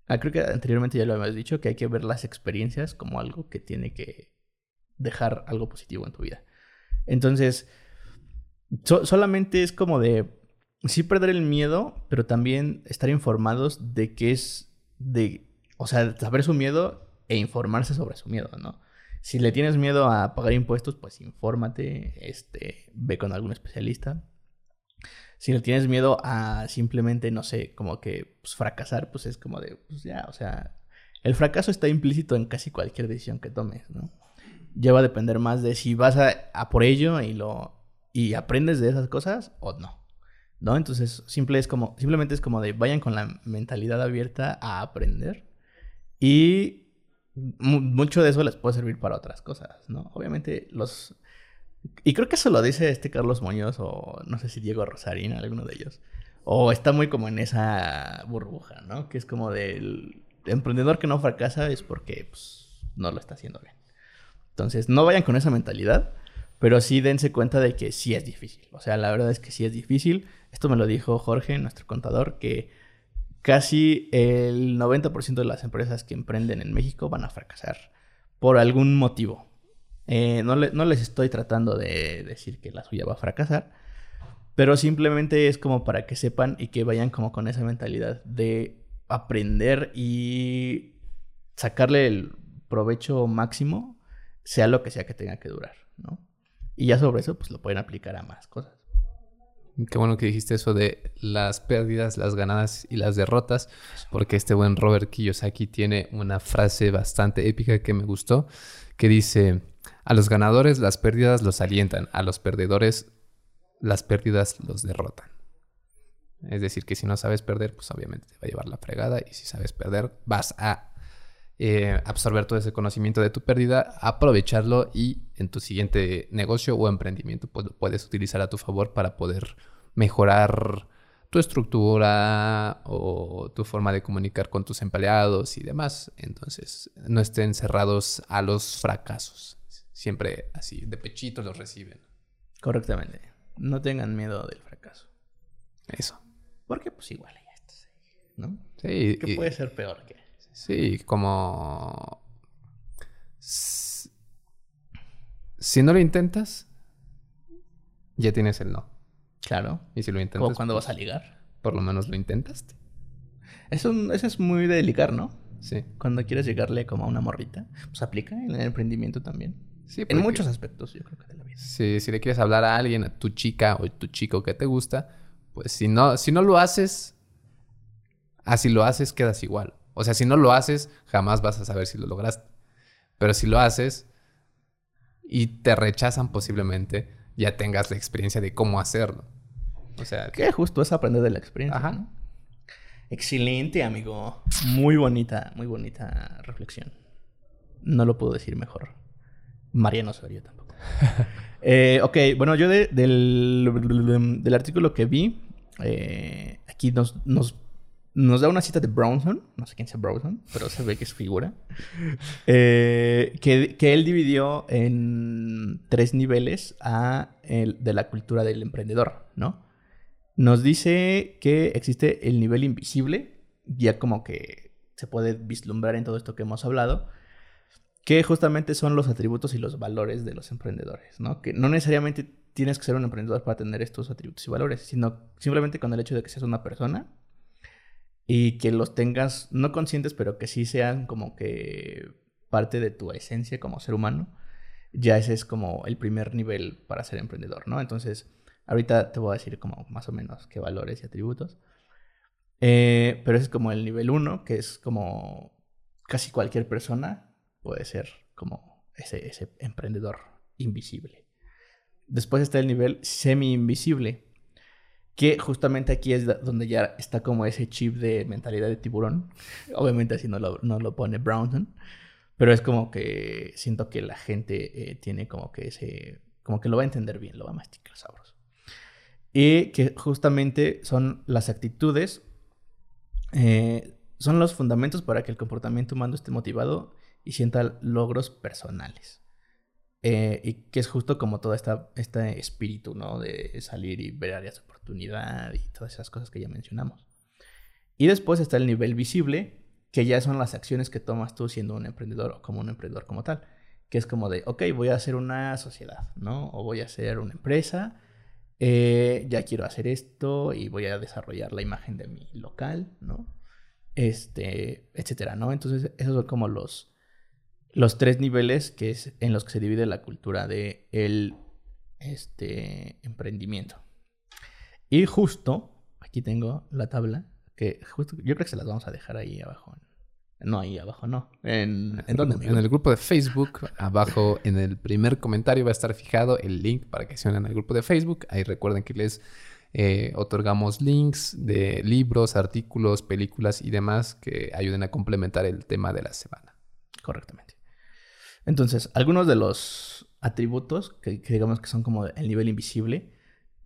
Ah, creo que anteriormente ya lo habíamos dicho, que hay que ver las experiencias como algo que tiene que dejar algo positivo en tu vida. Entonces, So solamente es como de sí perder el miedo, pero también estar informados de qué es de, o sea, saber su miedo e informarse sobre su miedo, ¿no? Si le tienes miedo a pagar impuestos, pues infórmate, este, ve con algún especialista. Si le tienes miedo a simplemente, no sé, como que pues, fracasar, pues es como de, pues ya, o sea, el fracaso está implícito en casi cualquier decisión que tomes, ¿no? Ya va a depender más de si vas a, por ello y lo y aprendes de esas cosas o no. ¿No? Entonces, simple es como, simplemente es como de vayan con la mentalidad abierta a aprender. Y mucho de eso les puede servir para otras cosas, ¿no? Obviamente los y creo que eso lo dice este Carlos Muñoz o no sé si Diego Rosarín, alguno de ellos. O está muy como en esa burbuja, ¿no? Que es como del emprendedor que no fracasa es porque pues, no lo está haciendo bien. Entonces, no vayan con esa mentalidad, pero sí dense cuenta de que sí es difícil. O sea, la verdad es que sí es difícil. Esto me lo dijo Jorge, nuestro contador, que casi el 90% de las empresas que emprenden en México van a fracasar por algún motivo. Eh, no, les estoy tratando de decir que la suya va a fracasar, pero simplemente es como para que sepan y que vayan como con esa mentalidad de aprender y sacarle el provecho máximo, sea lo que sea que tenga que durar, ¿no? Y ya sobre eso, pues lo pueden aplicar a más cosas. Qué bueno que dijiste eso de las pérdidas, las ganadas y las derrotas, porque este buen Robert Kiyosaki tiene una frase bastante épica que me gustó, que dice, a los ganadores las pérdidas los alientan, a los perdedores las pérdidas los derrotan. Es decir, que si no sabes perder, pues obviamente te va a llevar la fregada y si sabes perder, vas a eh, absorber todo ese conocimiento de tu pérdida, aprovecharlo y en tu siguiente negocio o emprendimiento, pues lo puedes utilizar a tu favor para poder mejorar tu estructura o tu forma de comunicar con tus empleados y demás. Entonces, no estén cerrados a los fracasos siempre así, de pechito los reciben. Correctamente. No tengan miedo del fracaso. Eso. Porque pues igual ya está, ¿no? Sí. ¿Qué puede ser peor que? Sí, como... Si no lo intentas, ya tienes el no. Claro. Y si lo intentas... O cuando vas a ligar. Por lo menos lo intentaste. Eso, eso es muy de ligar, ¿no? Sí. Cuando quieres llegarle como a una morrita, pues aplica en el emprendimiento también en muchos aspectos, yo creo que de la vida. Sí, si le quieres hablar a alguien, a tu chica o tu chico que te gusta, pues si no, si no lo haces, así lo haces, quedas igual. O sea, si no lo haces, jamás vas a saber si lo lograste. Pero si lo haces y te rechazan posiblemente, ya tengas la experiencia de cómo hacerlo. O sea... Que justo es aprender de la experiencia. Ajá. Excelente, amigo. Muy bonita, muy bonita reflexión. No lo puedo decir mejor. Mariano Osorio tampoco. eh, ok, bueno, yo del, del, artículo que vi, eh, aquí nos, nos, nos, da una cita de Brownson, no sé quién sea Brownson, pero se ve que es figura, eh, que, que, él dividió en tres niveles a el, de la cultura del emprendedor, ¿no? Nos dice que existe el nivel invisible, ya como que se puede vislumbrar en todo esto que hemos hablado, que justamente son los atributos y los valores de los emprendedores, ¿no? Que no necesariamente tienes que ser un emprendedor para tener estos atributos y valores, sino simplemente con el hecho de que seas una persona y que los tengas no conscientes, pero que sí sean como que parte de tu esencia como ser humano, ya ese es como el primer nivel para ser emprendedor, ¿no? Entonces, ahorita te voy a decir como más o menos qué valores y atributos. Eh, pero ese es como el nivel uno, que es como casi cualquier persona puede ser como ese, ese emprendedor invisible. Después está el nivel semi-invisible, que justamente aquí es donde ya está como ese chip de mentalidad de tiburón. Obviamente así no lo, no lo pone Brownson, pero es como que siento que la gente eh, tiene como que ese, como que lo va a entender bien, lo va a masticar sabroso. Y que justamente son las actitudes, eh, son los fundamentos para que el comportamiento humano esté motivado y sienta logros personales. Eh, y que es justo como todo esta, este espíritu, ¿no? De salir y ver áreas de oportunidad y todas esas cosas que ya mencionamos. Y después está el nivel visible, que ya son las acciones que tomas tú siendo un emprendedor o como un emprendedor como tal. Que es como de, ok, voy a hacer una sociedad, ¿no? O voy a hacer una empresa, eh, ya quiero hacer esto y voy a desarrollar la imagen de mi local, ¿no? Este, etcétera, ¿no? Entonces, esos son como los, los tres niveles que es en los que se divide la cultura de el este emprendimiento. Y justo aquí tengo la tabla que justo yo creo que se las vamos a dejar ahí abajo. No, ahí abajo, no. ¿En, ¿en dónde? En el grupo de Facebook, abajo en el primer comentario va a estar fijado el link para que se unan al grupo de Facebook. Ahí recuerden que les eh, otorgamos links de libros, artículos, películas y demás que ayuden a complementar el tema de la semana. Correctamente. Entonces, algunos de los atributos que, digamos que son como el nivel invisible,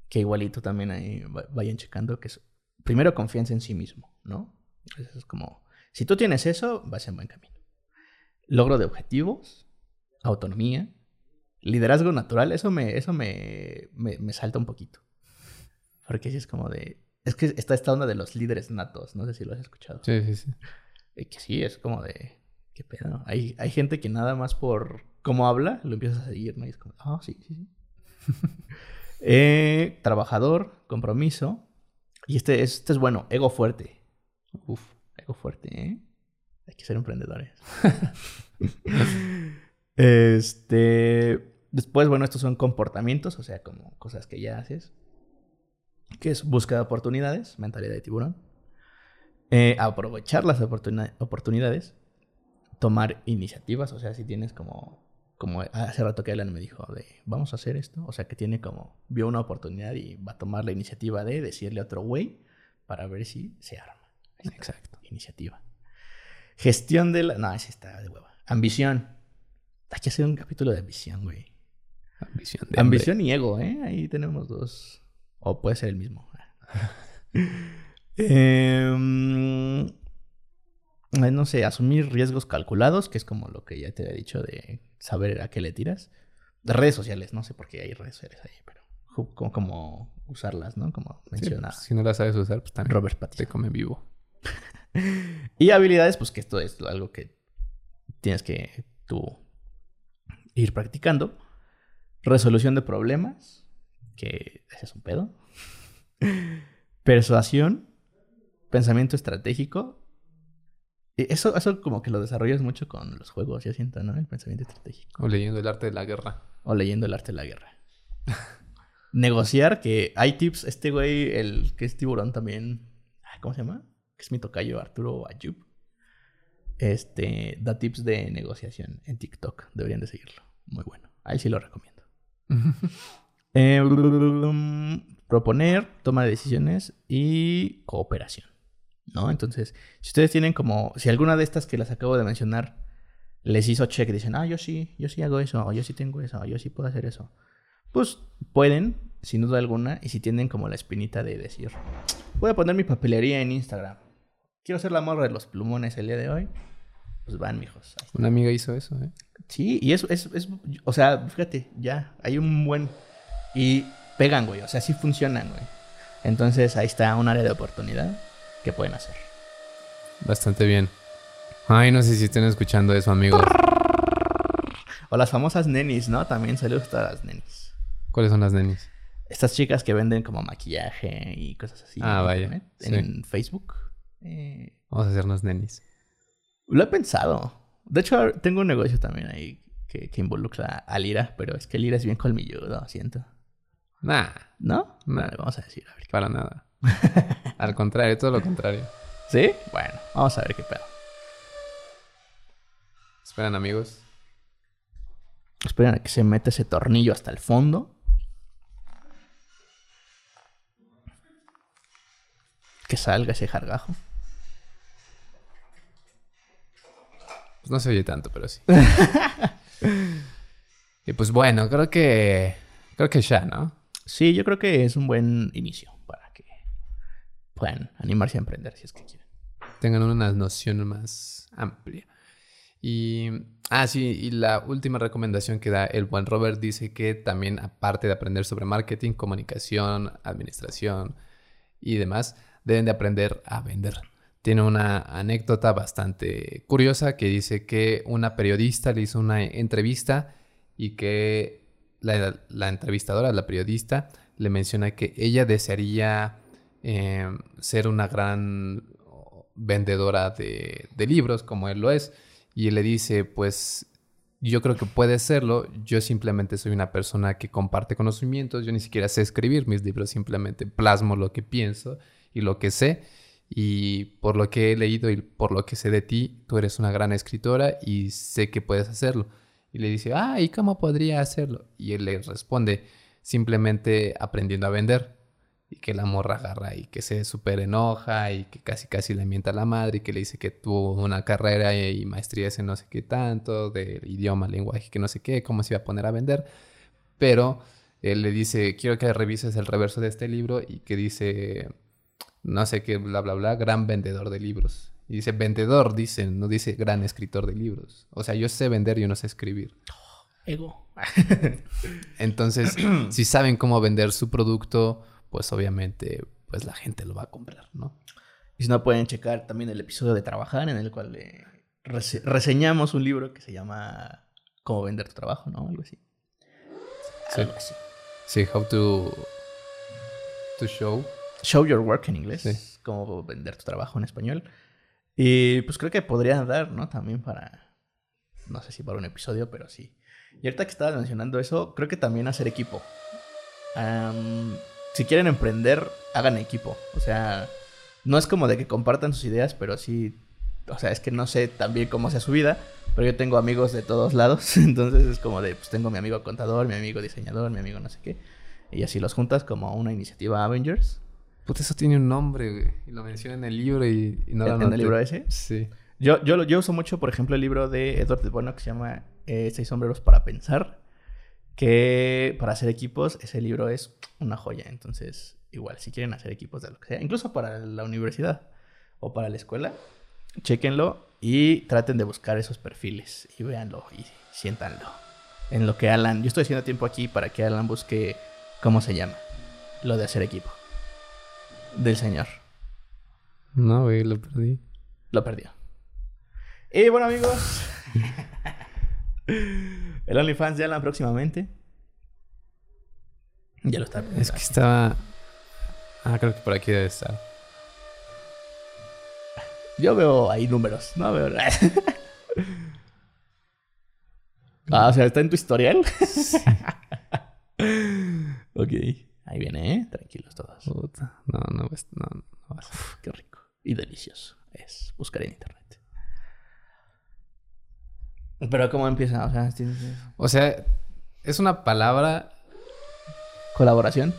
que igualito también ahí vayan checando, que es primero confianza en sí mismo, ¿no? Eso es como, si tú tienes eso, vas en buen camino. Logro de objetivos, autonomía, liderazgo natural, eso me, eso me, me salta un poquito. Porque es como de. Es que está esta onda de los líderes natos. No sé si lo has escuchado. Sí, sí, sí. Y que sí, es como de. ¿Qué pedo? Hay, hay gente que nada más por cómo habla lo empiezas a seguir, ¿no? Y es como, ah, sí, sí, sí. eh, trabajador, compromiso. Y este, este es bueno, ego fuerte. Uf, ego fuerte, ¿eh? Hay que ser emprendedores. este. Después, bueno, estos son comportamientos, o sea, como cosas que ya haces que es búsqueda de oportunidades, mentalidad de tiburón. Eh, aprovechar las oportunidades, tomar iniciativas, o sea, si tienes como, como hace rato que Alan me dijo de, vamos a hacer esto, o sea, que tiene como, vio una oportunidad y va a tomar la iniciativa de decirle a otro güey para ver si se arma. Exacto. Iniciativa. Gestión de la... No, esa está de hueva. Ambición. Hay que hacer un capítulo de ambición, güey. Ambición de Ambición y ego, ¿eh? Ahí tenemos dos o puede ser el mismo. Em, no sé, asumir riesgos calculados, que es como lo que ya te he dicho de saber a qué le tiras. De redes sociales, no sé por qué hay redes sociales ahí, pero como, usarlas, ¿no? Como menciona. Pues, si no las sabes usar, pues también Robert Pattinson. te come vivo. y habilidades, pues que esto es algo que tienes que tú ir practicando. Resolución de problemas que ese es un pedo. Persuasión, pensamiento estratégico. Eso, eso como que lo desarrollas mucho con los juegos, yo siento, ¿no? El pensamiento estratégico. O leyendo el arte de la guerra. O leyendo el arte de la guerra. Negociar, que hay tips. Este güey, el que es tiburón también. ¿Cómo se llama? Que es mi tocayo Arturo Ayub. Este da tips de negociación en TikTok. Deberían de seguirlo. Muy bueno. Ahí sí lo recomiendo. Eh, proponer, toma de decisiones y cooperación. ¿No? Entonces, si ustedes tienen como, si alguna de estas que las acabo de mencionar les hizo check, dicen, ah, yo sí, yo sí hago eso, o yo sí tengo eso, o yo sí puedo hacer eso, pues pueden, sin duda alguna, y si tienen como la espinita de decir, voy a poner mi papelería en Instagram, quiero ser la morra de los plumones el día de hoy, pues van, mijos. Una amiga hizo eso, ¿eh? Sí, y eso es, es, o sea, fíjate, ya, hay un buen y pegan, güey. O sea, sí funcionan, güey. Entonces ahí está un área de oportunidad que pueden hacer. Bastante bien. Ay, no sé si estén escuchando eso, amigos. O las famosas nenis, ¿no? También saludos a las nenis. ¿Cuáles son las nenis? Estas chicas que venden como maquillaje y cosas así. Ah, vaya. En Facebook. Eh, Vamos a hacernos nenis. Lo he pensado. De hecho, tengo un negocio también ahí que, que involucra a Lira, pero es que Lira es bien colmilludo, siento. Nah. ¿No? vamos a decir. A ver Para nada. Al contrario, todo lo contrario. ¿Sí? Bueno, vamos a ver qué pedo. Esperan, amigos. Esperan a que se meta ese tornillo hasta el fondo. Que salga ese jargajo. Pues no se oye tanto, pero sí. y pues bueno, creo que. Creo que ya, ¿no? Sí, yo creo que es un buen inicio puedan animarse a emprender si es que quieren. Tengan una noción más amplia. Y, ah, sí, y la última recomendación que da el buen Robert dice que también, aparte de aprender sobre marketing, comunicación, administración y demás, deben de aprender a vender. Tiene una anécdota bastante curiosa que dice que una periodista le hizo una entrevista y que la, entrevistadora, la periodista, le menciona que ella desearía eh, ser una gran vendedora de, libros, como él lo es. Y él le dice, pues yo creo que puede serlo. Yo simplemente soy una persona que comparte conocimientos. Yo ni siquiera sé escribir mis libros, simplemente plasmo lo que pienso y lo que sé. Y por lo que he leído y por lo que sé de ti, tú eres una gran escritora y sé que puedes hacerlo. Y le dice, ah, ¿y cómo podría hacerlo? Y él le responde, simplemente aprendiendo a vender. Y que la morra agarra y que se súper enoja y que casi casi le mienta a la madre y que le dice que tuvo una carrera y maestría en no sé qué tanto, de idioma, lenguaje, que no sé qué, cómo se iba a poner a vender. Pero él le dice, quiero que revises el reverso de este libro y que dice, no sé qué, bla, bla, bla, gran vendedor de libros. Y dice vendedor, dice, no dice gran escritor de libros. O sea, yo sé vender, yo no sé escribir. Ego. Entonces, si saben cómo vender su producto, pues obviamente pues la gente lo va a comprar, ¿no? Y si no, pueden checar también el episodio de Trabajar, en el cual eh, reseñamos un libro que se llama Cómo vender tu trabajo, ¿no? Algo así. Sí. Algo así. Sí, how to, to show. Show your work en inglés. Sí. Cómo vender tu trabajo en español. Y pues creo que podría dar, ¿no? También para, no sé si para un episodio, pero sí. Y ahorita que estabas mencionando eso, creo que también hacer equipo si quieren emprender, hagan equipo. O sea, no es como de que compartan sus ideas, pero sí, o sea, es que no sé también cómo sea su vida, pero yo tengo amigos de todos lados, entonces es como de, pues tengo mi amigo contador, mi amigo diseñador, mi amigo no sé qué, y así los juntas como una iniciativa Avengers. Pues eso tiene un nombre, güey, y lo menciona en el libro y, no lo ¿En el libro ese? Sí. Yo, yo, yo uso mucho, por ejemplo, el libro de Edward de Bono que se llama eh, Seis sombreros para pensar que para hacer equipos ese libro es una joya. Entonces, igual, si quieren hacer equipos de lo que sea, incluso para la universidad o para la escuela, chequenlo y traten de buscar esos perfiles y véanlo y siéntanlo. En lo que Alan, yo estoy haciendo tiempo aquí para que Alan busque cómo se llama lo de hacer equipo del señor. No, güey, lo perdí. Lo perdió. Y bueno, amigos. El OnlyFans de Alan próximamente. Ya lo está. Es que estaba. Ah, creo que por aquí debe estar. Yo veo ahí números, no veo ah, o sea, está en tu historial. ok, ahí viene, ¿eh? Tranquilos todos. No, no, no, no, qué rico y delicioso es buscar en internet. Pero ¿cómo empieza? O sea, o sea, es una palabra... ¿Colaboración?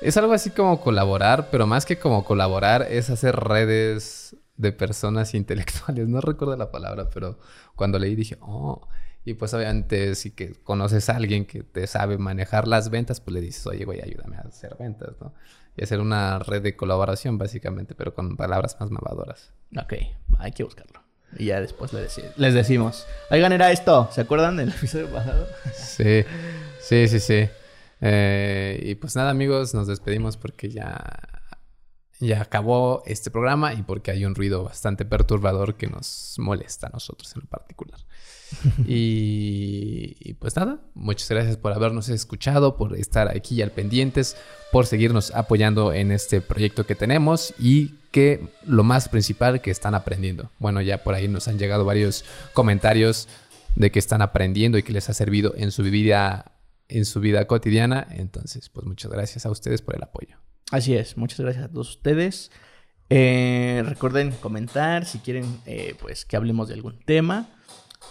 Es algo así como colaborar, pero más que como colaborar es hacer redes de personas intelectuales. No recuerdo la palabra, pero cuando leí dije, oh, y pues obviamente si que conoces a alguien que te sabe manejar las ventas, pues le dices, oye, güey, ayúdame a hacer ventas, ¿no? Y hacer una red de colaboración, básicamente, pero con palabras más mavadoras. Ok, hay que buscarlo. Y ya después les, decimos, oigan, era esto. ¿Se acuerdan del episodio pasado? Sí, sí, sí, sí. Eh, y pues nada, amigos, nos despedimos porque ya, ya acabó este programa y porque hay un ruido bastante perturbador que nos molesta a nosotros en lo particular. y, pues nada, muchas gracias por habernos escuchado, por estar aquí al pendientes, por seguirnos apoyando en este proyecto que tenemos y que lo más principal que están aprendiendo. Bueno, ya por ahí nos han llegado varios comentarios de que están aprendiendo y que les ha servido en su vida en su vida cotidiana. Entonces, pues muchas gracias a ustedes por el apoyo. Así es, muchas gracias a todos ustedes. Eh, recuerden comentar si quieren eh, pues que hablemos de algún tema.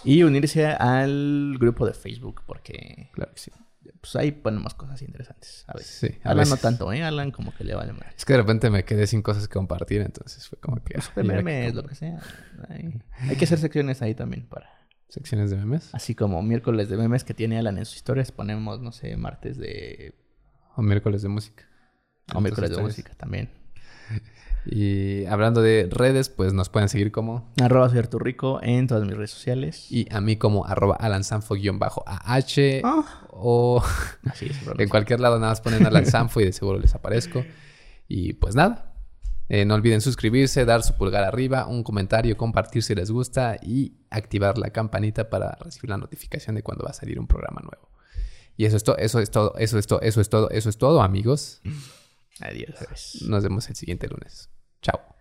Y unirse al grupo de Facebook, porque, claro que sí. Pues ahí ponemos cosas interesantes. A veces. Sí, Alan no tanto, ¿eh? Alan como que le vale más. Es que de repente me quedé sin cosas que compartir, entonces fue como que. Pues memes, lo que sea. Hay que hacer secciones ahí también para. ¿Secciones de memes? Así como miércoles de memes que tiene Alan en sus historias, ponemos, no sé, martes de. O miércoles de música. O miércoles de música también. Y hablando de redes, pues nos pueden seguir como... Arroba soy Rico en todas mis redes sociales. Y a mí como arroba alansanfo-ah ah. o Así es, en cualquier lado nada más ponen Alan Sanfo y de seguro les aparezco. Y pues nada, eh, no olviden suscribirse, dar su pulgar arriba, un comentario, compartir si les gusta y activar la campanita para recibir la notificación de cuando va a salir un programa nuevo. Y eso es todo, eso es todo, eso es todo, eso es todo, eso es todo, amigos. Adiós. Nos vemos el siguiente lunes. Ciao.